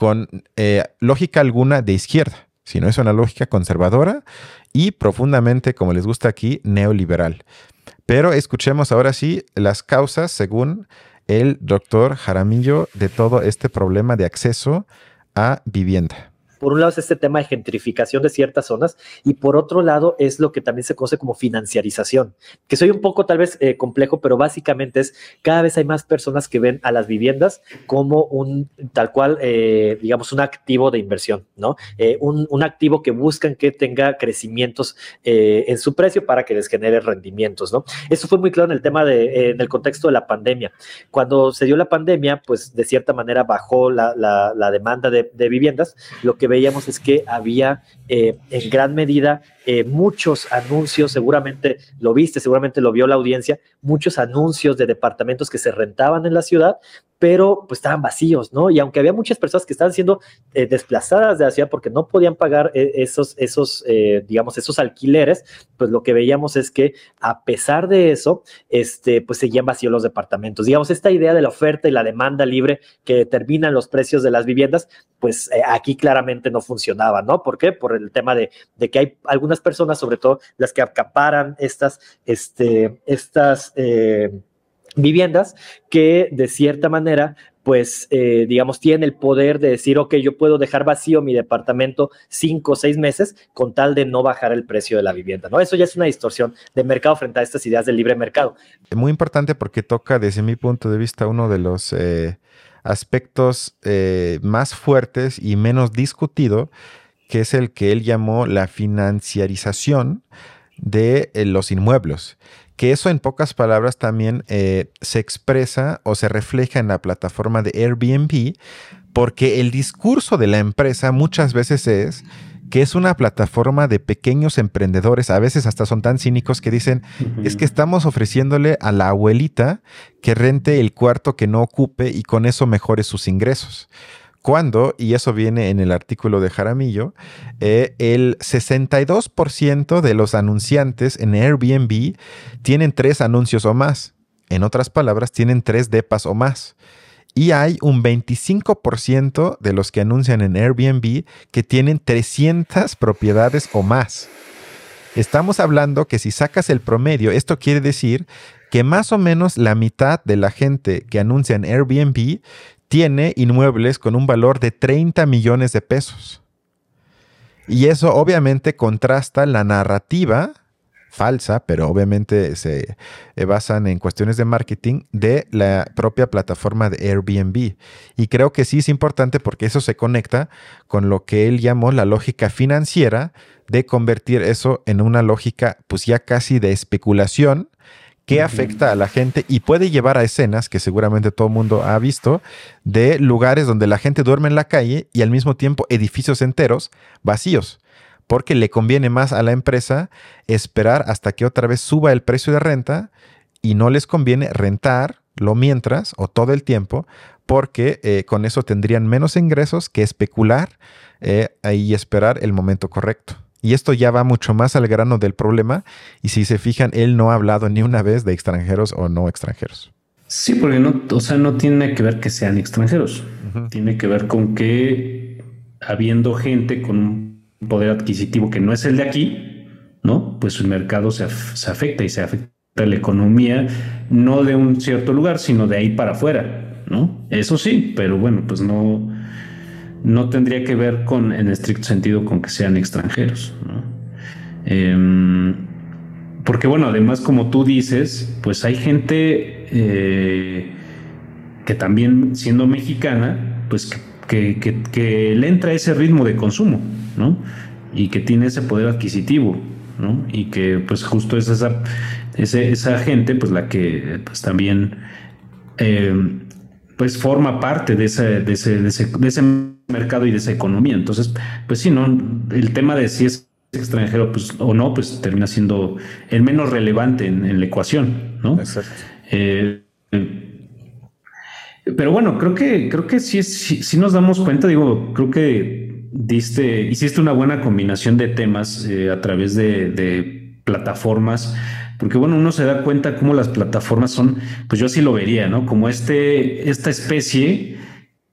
con eh, lógica alguna de izquierda, sino es una lógica conservadora y profundamente, como les gusta aquí, neoliberal. Pero escuchemos ahora sí las causas según el doctor Jaramillo de todo este problema de acceso a vivienda. Por un lado es este tema de gentrificación de ciertas zonas y por otro lado es lo que también se conoce como financiarización, que soy un poco tal vez eh, complejo, pero básicamente es cada vez hay más personas que ven a las viviendas como un tal cual, eh, digamos, un activo de inversión, ¿no? Eh, un, un, activo que buscan que tenga crecimientos en su precio para que les genere rendimientos, ¿no? Eso fue muy claro en el tema de, en el contexto de la pandemia. Cuando se dio la pandemia, pues de cierta manera bajó la, la, demanda de, de viviendas, lo que veíamos es que había eh, en gran medida eh, muchos anuncios, seguramente lo viste, seguramente lo vio la audiencia, muchos anuncios de departamentos que se rentaban en la ciudad, pero pues estaban vacíos, ¿no? Y aunque había muchas personas que estaban siendo eh, desplazadas de la ciudad porque no podían pagar esos, esos digamos, esos alquileres, pues lo que veíamos es que a pesar de eso, este, pues seguían vacíos los departamentos. Digamos, esta idea de la oferta y la demanda libre que determinan los precios de las viviendas, pues aquí claramente no funcionaba, ¿no? ¿Por qué? Por el tema de, que hay algunas personas, sobre todo las que acaparan estas, este, estas eh, viviendas, que de cierta manera pues, eh, digamos, tienen el poder de decir, ok, yo puedo dejar vacío mi departamento cinco o seis meses con tal de no bajar el precio de la vivienda, ¿no? Eso ya es una distorsión de mercado frente a estas ideas del libre mercado. Muy importante porque toca, desde mi punto de vista, uno de los eh, aspectos más fuertes y menos discutido que es el que él llamó la financiarización de eh, los inmuebles. Que eso en pocas palabras también eh, se expresa o se refleja en la plataforma de Airbnb, porque el discurso de la empresa muchas veces es que es una plataforma de pequeños emprendedores, a veces hasta son tan cínicos que dicen, es que estamos ofreciéndole a la abuelita que rente el cuarto que no ocupe y con eso mejore sus ingresos. Cuando, y eso viene en el artículo de Jaramillo, eh, el 62% de los anunciantes en Airbnb tienen tres anuncios o más. En otras palabras, tienen tres depas o más. Y hay un 25% de los que anuncian en Airbnb que tienen 300 propiedades o más. Estamos hablando que si sacas el promedio, esto quiere decir que más o menos la mitad de la gente que anuncia en Airbnb tiene inmuebles con un valor de 30 millones de pesos. Y eso obviamente contrasta la narrativa falsa, pero obviamente se eh, basan en cuestiones de marketing de la propia plataforma de Airbnb. Y creo que sí es importante porque eso se conecta con lo que él llamó la lógica financiera de convertir eso en una lógica pues ya casi de especulación que afecta a la gente y puede llevar a escenas que seguramente todo el mundo ha visto de lugares donde la gente duerme en la calle y al mismo tiempo edificios enteros vacíos porque le conviene más a la empresa esperar hasta que otra vez suba el precio de renta y no les conviene rentar lo mientras o todo el tiempo porque eh, con eso tendrían menos ingresos que especular eh, y esperar el momento correcto. Y esto ya va mucho más al grano del problema y si se fijan, él no ha hablado ni una vez de extranjeros o no extranjeros. Sí, porque no, o sea, no tiene que ver que sean extranjeros. Tiene que ver con que habiendo gente con un poder adquisitivo que no es el de aquí, ¿no? Pues el mercado se, afecta y se afecta la economía, no de un cierto lugar, sino de ahí para afuera, ¿no? Eso sí, pero bueno, pues no, no tendría que ver con, en estricto sentido, con que sean extranjeros. Em, porque bueno, además, como tú dices, pues hay gente eh, que también siendo mexicana, pues que, que, le entra ese ritmo de consumo, ¿no? Y que tiene ese poder adquisitivo, ¿no? Y que pues justo es esa, gente pues la que pues también eh, pues forma parte de ese, de ese, de, ese, mercado y de esa economía. Entonces, pues sí, ¿no? El tema de si es extranjero pues, o no, pues termina siendo el menos relevante en, la ecuación, ¿no? Exacto. Eh, pero bueno, creo que, creo que sí, sí, nos damos cuenta, digo, creo que diste, hiciste una buena combinación de temas eh, a través de, plataformas, porque bueno, uno se da cuenta cómo las plataformas son, pues yo así lo vería, ¿no? Como este, esta especie,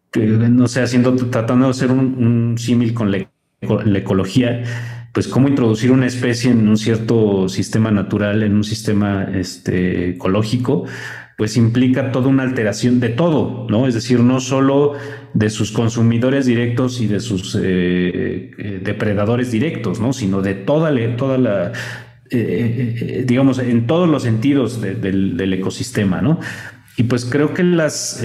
que no sé, haciendo, tratando de hacer un, símil con la, ecología, pues cómo introducir una especie en un cierto sistema natural, en un sistema este, ecológico, pues implica toda una alteración de todo, ¿no? Es decir, no solo de sus consumidores directos y de sus eh, eh, depredadores directos, ¿no? Sino de toda, toda la, eh, digamos, en todos los sentidos del, ecosistema, ¿no? Y pues creo que las,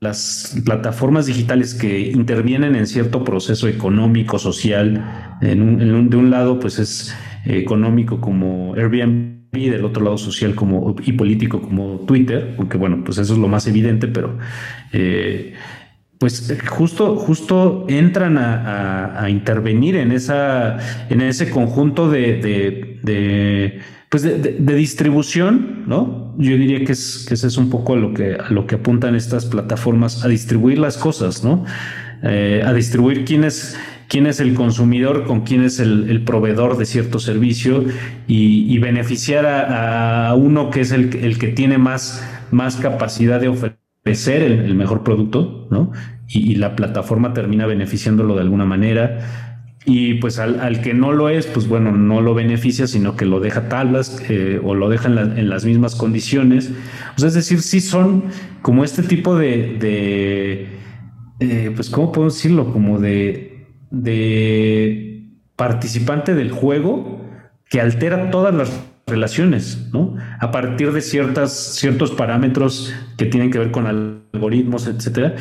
las plataformas digitales que intervienen en cierto proceso económico, social, de un lado, pues es económico como Airbnb, y del otro lado social como, y político como Twitter, aunque bueno, pues eso es lo más evidente, pero eh, pues justo, justo entran a, intervenir en, esa, en ese conjunto de, pues de, distribución, ¿no? Yo diría que, es, que ese es un poco a lo que, a lo que apuntan estas plataformas, a distribuir las cosas, ¿no? Eh, a distribuir quiénes quién es el consumidor, con quién es el, proveedor de cierto servicio y, beneficiar a, uno que es el, que tiene más, más capacidad de ofrecer el, mejor producto, ¿no? Y, la plataforma termina beneficiándolo de alguna manera. Y pues al, que no lo es, pues bueno, no lo beneficia, sino que lo deja tablas eh, o lo deja en, las mismas condiciones. O sea, es decir, sí son como este tipo de, eh, pues, ¿cómo puedo decirlo? Como de, de participante del juego que altera todas las relaciones, ¿no? A partir de ciertas, ciertos parámetros que tienen que ver con algoritmos, etcétera,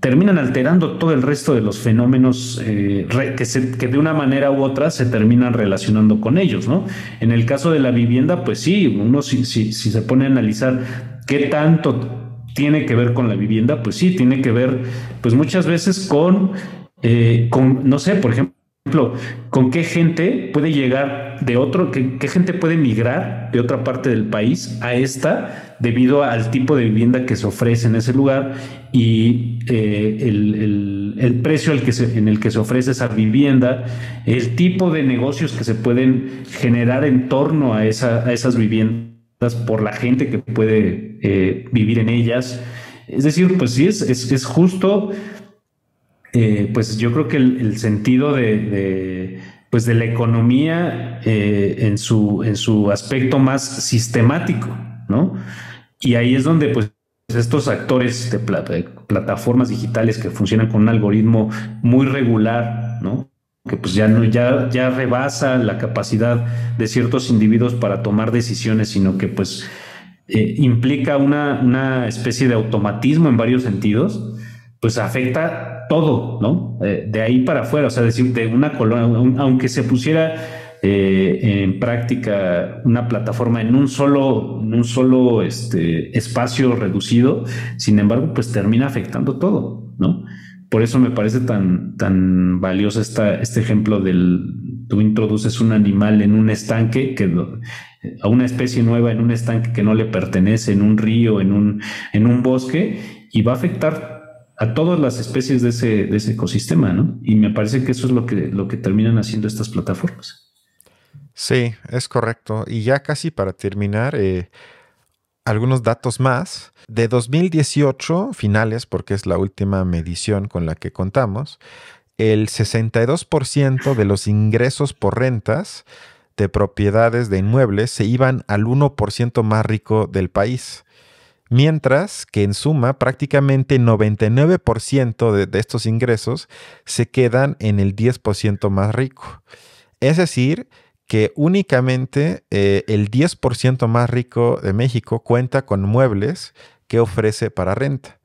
terminan alterando todo el resto de los fenómenos eh, que, se, que, de una manera u otra se terminan relacionando con ellos, ¿no? En el caso de la vivienda, pues sí, uno si, si, si se pone a analizar qué tanto tiene que ver con la vivienda, pues sí, tiene que ver, pues muchas veces con, eh, con no sé, por ejemplo, con qué gente puede llegar de otro, qué, gente puede migrar de otra parte del país a esta debido al tipo de vivienda que se ofrece en ese lugar y eh, el, precio en el que se ofrece esa vivienda, el tipo de negocios que se pueden generar en torno a, esa, a esas viviendas por la gente que puede eh, vivir en ellas. Es decir, pues sí, es justo eh, pues yo creo que el, sentido de, pues de la economía eh, en, su, en su aspecto más sistemático, ¿no? Y ahí es donde pues estos actores de plata, plataformas digitales que funcionan con un algoritmo muy regular, ¿no? que pues ya no ya ya rebasa la capacidad de ciertos individuos para tomar decisiones, sino que pues eh, implica una, una especie de automatismo en varios sentidos, pues afecta todo, ¿no? Eh, de ahí para afuera, o sea, decir, de una colonia, aunque se pusiera eh, en práctica una plataforma en un solo, en un solo este, espacio reducido, sin embargo, pues termina afectando todo, ¿no? Por eso me parece tan, tan valioso esta, este ejemplo del, tú introduces un animal en un estanque que a una especie nueva en un estanque que no le pertenece, en un río, en un, en un bosque, y va a afectar a todas las especies de ese, de ese ecosistema, ¿no? Y me parece que eso es lo que, lo que terminan haciendo estas plataformas. Sí, es correcto. Y ya casi para terminar, eh, algunos datos más. De 2018, finales, porque es la última medición con la que contamos, el 62% de los ingresos por rentas de propiedades de inmuebles se iban al 1% más rico del país. Mientras que en suma prácticamente 99% de, de, estos ingresos se quedan en el 10% más rico. Es decir, que únicamente eh, el 10% más rico de México cuenta con muebles que ofrece para renta.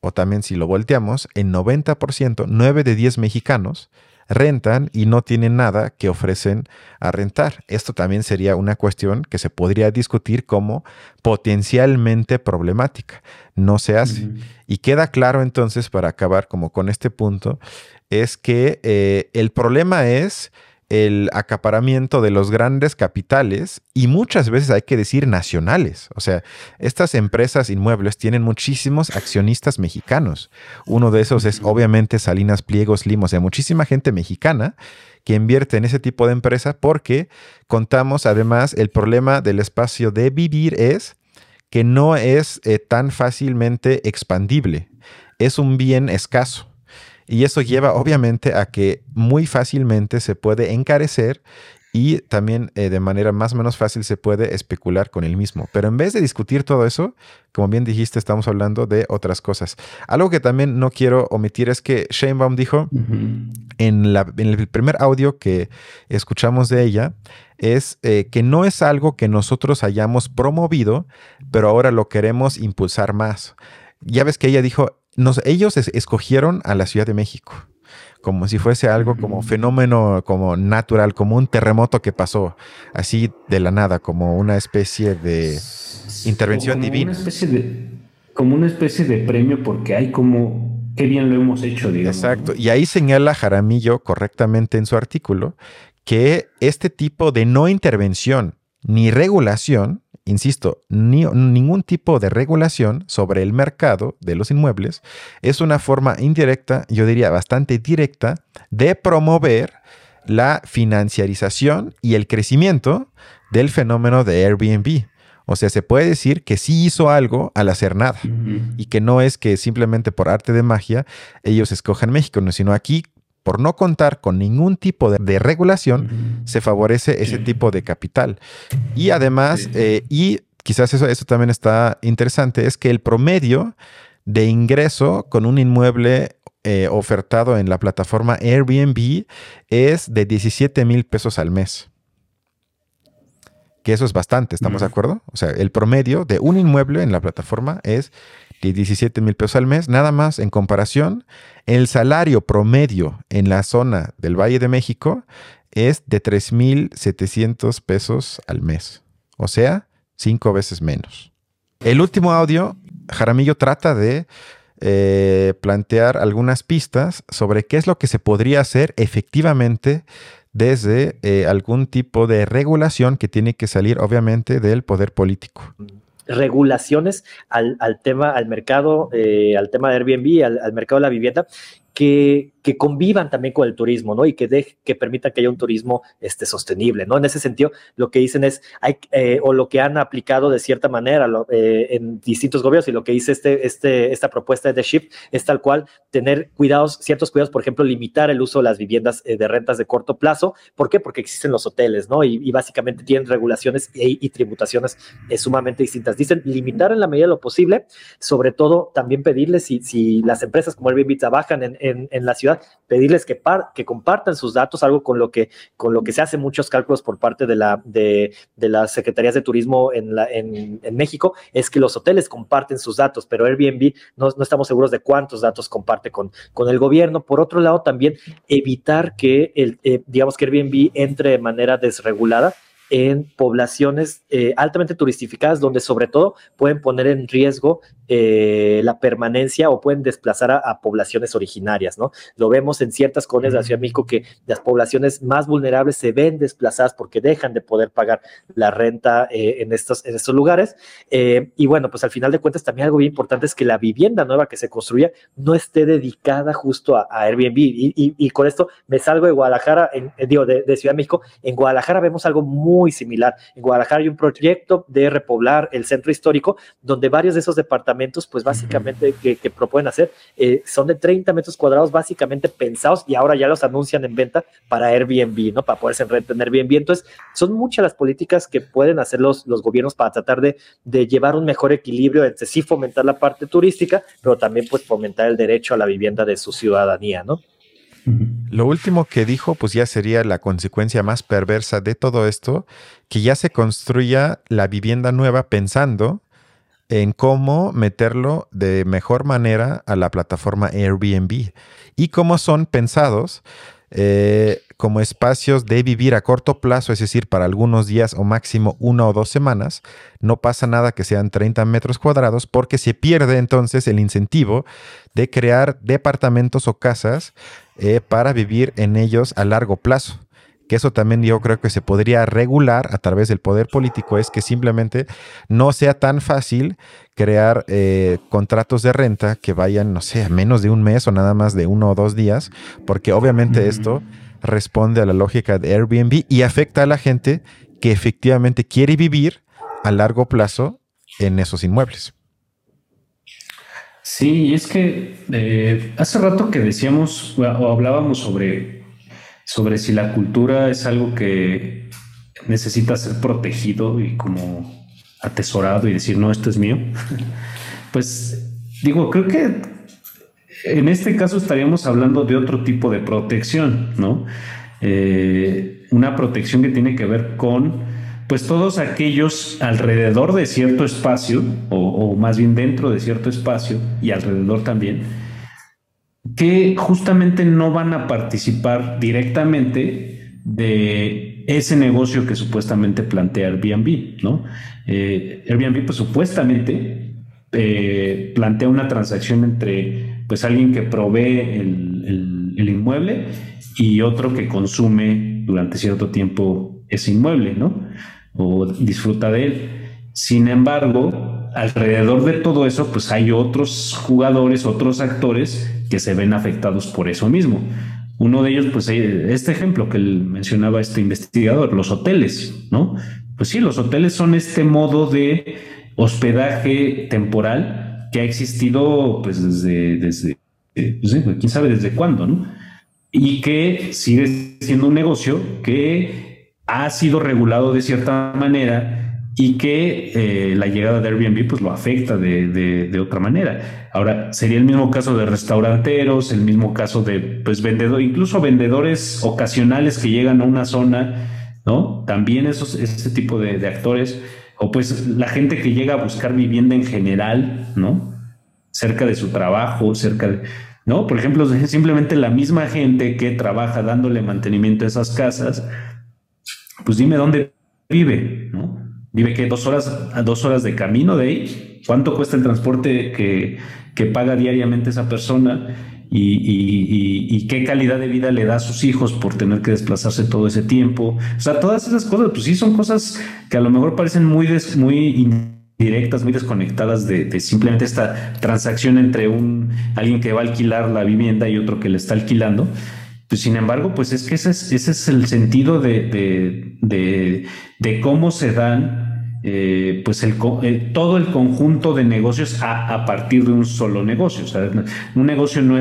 O también si lo volteamos, en 90%, 9 de 10 mexicanos rentan y no tienen nada que ofrecen a rentar. Esto también sería una cuestión que se podría discutir como potencialmente problemática. No se hace. Uh -huh. Y queda claro entonces, para acabar como con este punto, es que eh, el problema es el acaparamiento de los grandes capitales y muchas veces hay que decir nacionales. O sea, estas empresas inmuebles tienen muchísimos accionistas mexicanos. Uno de esos es obviamente Salinas Pliegos Limos, o sea, muchísima gente mexicana que invierte en ese tipo de empresa porque contamos además el problema del espacio de vivir es que no es eh, tan fácilmente expandible. Es un bien escaso. Y eso lleva obviamente a que muy fácilmente se puede encarecer y también eh, de manera más o menos fácil se puede especular con el mismo. Pero en vez de discutir todo eso, como bien dijiste, estamos hablando de otras cosas. Algo que también no quiero omitir es que Sheinbaum dijo uh -huh. en, la, en, el primer audio que escuchamos de ella, es eh, que no es algo que nosotros hayamos promovido, pero ahora lo queremos impulsar más. Ya ves que ella dijo, nos, ellos es, escogieron a la Ciudad de México como si fuese algo como fenómeno como natural, como un terremoto que pasó así de la nada, como una especie de intervención como divina. Una especie de, como una especie de premio porque hay como qué bien lo hemos hecho, digamos. Exacto. Y ahí señala Jaramillo correctamente en su artículo que este tipo de no intervención ni regulación insisto, ni, ningún tipo de regulación sobre el mercado de los inmuebles es una forma indirecta, yo diría bastante directa, de promover la financiarización y el crecimiento del fenómeno de Airbnb. O sea, se puede decir que sí hizo algo al hacer nada uh -huh. y que no es que simplemente por arte de magia ellos escojan México, sino aquí por no contar con ningún tipo de, de regulación, se favorece ese tipo de capital. Y además, eh, y quizás eso, eso también está interesante, es que el promedio de ingreso con un inmueble eh, ofertado en la plataforma Airbnb es de 17 mil pesos al mes. Que eso es bastante, ¿estamos de acuerdo? O sea, el promedio de un inmueble en la plataforma es que 17 mil pesos al mes, nada más en comparación, el salario promedio en la zona del Valle de México es de 3.700 pesos al mes, o sea, cinco veces menos. El último audio, Jaramillo trata de eh, plantear algunas pistas sobre qué es lo que se podría hacer efectivamente desde eh, algún tipo de regulación que tiene que salir obviamente del poder político regulaciones al, tema, al mercado, eh, al tema de Airbnb, al, mercado de la vivienda, que, convivan también con el turismo, ¿no? Y que, de, que permitan que haya un turismo este, sostenible, ¿no? En ese sentido, lo que dicen es, hay, eh, o lo que han aplicado de cierta manera eh, en distintos gobiernos, y lo que dice este, este, esta propuesta de The Shift es tal cual tener cuidados, ciertos cuidados, por ejemplo, limitar el uso de las viviendas eh, de rentas de corto plazo. ¿Por qué? Porque existen los hoteles, ¿no? Y, básicamente tienen regulaciones y, tributaciones sumamente distintas. Dicen limitar en la medida de lo posible, sobre todo también pedirles si, si las empresas como Airbnb trabajan en, en, la ciudad, pedirles que, que compartan sus datos, algo con lo que, con lo que se hace muchos cálculos por parte de, la, de, de las secretarías de turismo en, la, en, México, es que los hoteles comparten sus datos, pero Airbnb no, no estamos seguros de cuántos datos comparte con, el gobierno. Por otro lado, también evitar que, eh, digamos, que Airbnb entre de manera desregulada en poblaciones eh, altamente turistificadas, donde sobre todo pueden poner en riesgo eh, la permanencia o pueden desplazar a, poblaciones originarias, ¿no? Lo vemos en ciertas colonias de la Ciudad de México que las poblaciones más vulnerables se ven desplazadas porque dejan de poder pagar la renta eh, en, estos, en estos lugares. y bueno, pues al final de cuentas también algo bien importante es que la vivienda nueva que se construya no esté dedicada justo a, Airbnb. Y, con esto me salgo de Guadalajara, en, digo, de, de Ciudad de México. En Guadalajara vemos algo muy similar. En Guadalajara hay un proyecto de repoblar el centro histórico, donde varios de esos departamentos, pues básicamente que, que proponen hacer, eh, son de 30 metros cuadrados, básicamente pensados y ahora ya los anuncian en venta para Airbnb, ¿no? Para poderse retener Airbnb. Entonces, son muchas las políticas que pueden hacer los, los gobiernos para tratar de, de llevar un mejor equilibrio entre sí fomentar la parte turística, pero también pues fomentar el derecho a la vivienda de su ciudadanía, ¿no? Lo último que dijo, pues ya sería la consecuencia más perversa de todo esto, que ya se construya la vivienda nueva pensando en cómo meterlo de mejor manera a la plataforma Airbnb y cómo son pensados eh, como espacios de vivir a corto plazo, es decir, para algunos días o máximo una o dos semanas, no pasa nada que sean 30 metros cuadrados porque se pierde entonces el incentivo de crear departamentos o casas eh, para vivir en ellos a largo plazo que eso también yo creo que se podría regular a través del poder político, es que simplemente no sea tan fácil crear eh, contratos de renta que vayan, no sé, a menos de un mes o nada más de uno o dos días, porque obviamente esto responde a la lógica de Airbnb y afecta a la gente que efectivamente quiere vivir a largo plazo en esos inmuebles. Sí, es que eh, hace rato que decíamos o hablábamos sobre sobre si la cultura es algo que necesita ser protegido y como atesorado y decir, no, esto es mío. pues digo, creo que en este caso estaríamos hablando de otro tipo de protección, ¿no? Eh, una protección que tiene que ver con pues todos aquellos alrededor de cierto espacio, o más bien dentro de cierto espacio y alrededor también, que justamente no van a participar directamente de ese negocio que supuestamente plantea Airbnb, ¿no? Eh, Airbnb, pues supuestamente eh, plantea una transacción entre, pues, alguien que provee el, el, inmueble y otro que consume durante cierto tiempo ese inmueble, ¿no? O disfruta de él. Sin embargo, alrededor de todo eso, pues hay otros jugadores, otros actores que se ven afectados por eso mismo. Uno de ellos, pues eh, este ejemplo que mencionaba este investigador, los hoteles, ¿no? Pues sí, los hoteles son este modo de hospedaje temporal que ha existido pues desde, desde eh, pues, quién sabe desde cuándo, ¿no? Y que sigue siendo un negocio que ha sido regulado de cierta manera y que eh, la llegada de Airbnb pues lo afecta de, de, otra manera. Ahora, sería el mismo caso de restauranteros, el mismo caso de pues vendedores, incluso vendedores ocasionales que llegan a una zona, ¿no? También esos, ese tipo de, de, actores, o pues la gente que llega a buscar vivienda en general, ¿no? cerca de su trabajo, cerca de, ¿no? Por ejemplo, simplemente la misma gente que trabaja dándole mantenimiento a esas casas, pues dime dónde vive, ¿no? Vive que dos horas, dos horas de camino de ahí. ¿Cuánto cuesta el transporte que, que paga diariamente esa persona? Y, qué calidad de vida le da a sus hijos por tener que desplazarse todo ese tiempo. O sea, todas esas cosas, pues sí, son cosas que a lo mejor parecen muy, muy directas, muy desconectadas de, simplemente esta transacción entre un alguien que va a alquilar la vivienda y otro que le está alquilando. Pues sin embargo, pues es que ese es, ese es el sentido de, de, cómo se dan eh, pues eh, todo el conjunto de negocios a, a, partir de un solo negocio. O sea, un negocio no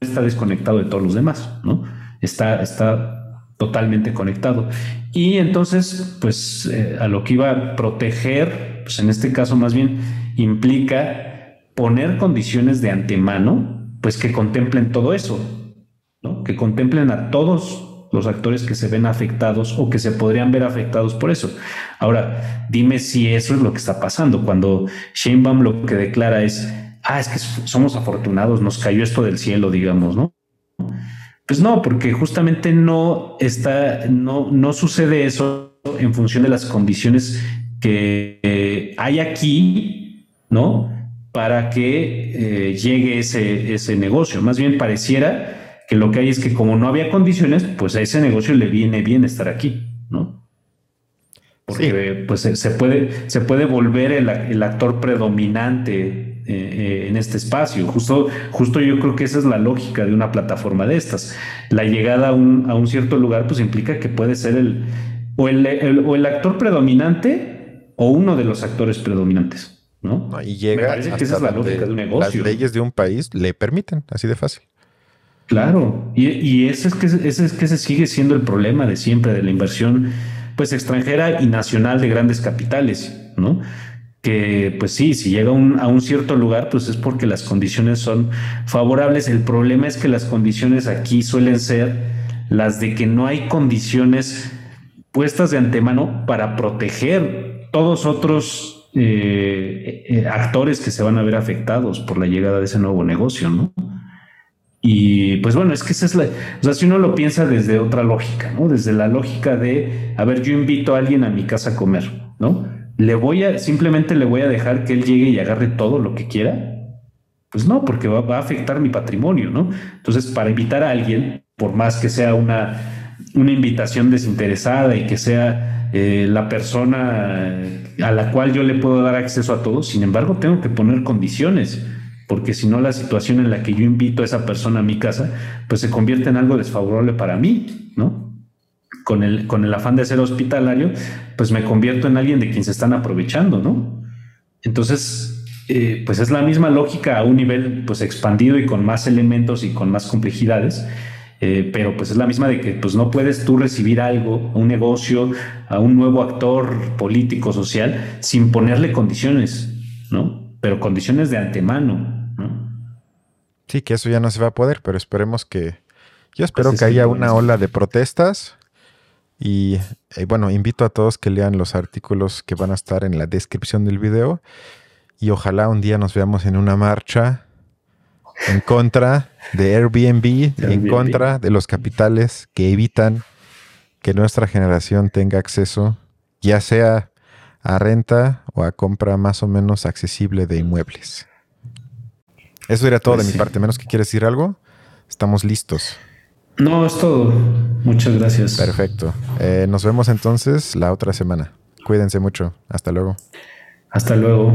está desconectado de todos los demás, ¿no? Está, está totalmente conectado. Y entonces, pues eh, a lo que iba a proteger, pues en este caso más bien implica poner condiciones de antemano, pues que contemplen todo eso, ¿no? Que contemplen a todos los actores que se ven afectados o que se podrían ver afectados por eso. Ahora, dime si eso es lo que está pasando. Cuando Sheinbaum lo que declara es, ah, es que somos afortunados, nos cayó esto del cielo, digamos, ¿no? Pues no, porque justamente no está, no, no sucede eso en función de las condiciones que hay aquí, ¿no? Para que eh, llegue ese, ese negocio. Más bien pareciera que lo que hay es que como no había condiciones, pues a ese negocio le viene bien estar aquí, ¿no? Porque pues se puede, se puede volver el, el actor predominante eh, en este espacio. Justo, justo yo creo que esa es la lógica de una plataforma de estas. La llegada a un, a un cierto lugar pues implica que puede ser el o el, o el actor predominante o uno de los actores predominantes. ¿no? y llega Me que esa es la lógica de un negocio. Las leyes de un país le permiten, así de fácil. Claro, y, y ese, es que, ese es que ese sigue siendo el problema de siempre, de la inversión pues extranjera y nacional de grandes capitales, ¿no? que pues sí, si llega a un cierto lugar, pues es porque las condiciones son favorables. El problema es que las condiciones aquí suelen ser las de que no hay condiciones puestas de antemano para proteger todos otros eh, eh, actores que se van a ver afectados por la llegada de ese nuevo negocio, ¿no? Y pues bueno, es que esa es la, o sea, si uno lo piensa desde otra lógica, ¿no? Desde la lógica de, a ver, yo invito a alguien a mi casa a comer, ¿no? le voy a, simplemente le voy a dejar que él llegue y agarre todo lo que quiera. Pues no, porque va, a afectar mi patrimonio, ¿no? Entonces, para invitar a alguien, por más que sea una, una invitación desinteresada y que sea eh, la persona a la cual yo le puedo dar acceso a todo, sin embargo, tengo que poner condiciones, porque si no, la situación en la que yo invito a esa persona a mi casa, pues se convierte en algo desfavorable para mí, ¿no? con el, con el afán de ser hospitalario, pues me convierto en alguien de quien se están aprovechando, ¿no? Entonces, eh, pues es la misma lógica a un nivel pues expandido y con más elementos y con más complejidades, eh, pero pues es la misma de que pues no puedes tú recibir algo, un negocio, a un nuevo actor político, social, sin ponerle condiciones. Pero condiciones de antemano, ¿no? Sí, que eso ya no se va a poder, pero esperemos que... Yo espero pues que haya una ola de protestas y eh, bueno, invito a todos que lean los artículos que van a estar en la descripción del video. Y ojalá un día nos veamos en una marcha en contra de Airbnb, en contra de los capitales que evitan que nuestra generación tenga acceso, ya sea a renta o a compra más o menos accesible de inmuebles. Eso era todo de pues mi parte, menos que quieres decir algo. Estamos listos. No, es todo. Muchas gracias. Perfecto. Eh, nos vemos entonces la otra semana. Cuídense mucho. Hasta luego. Hasta luego.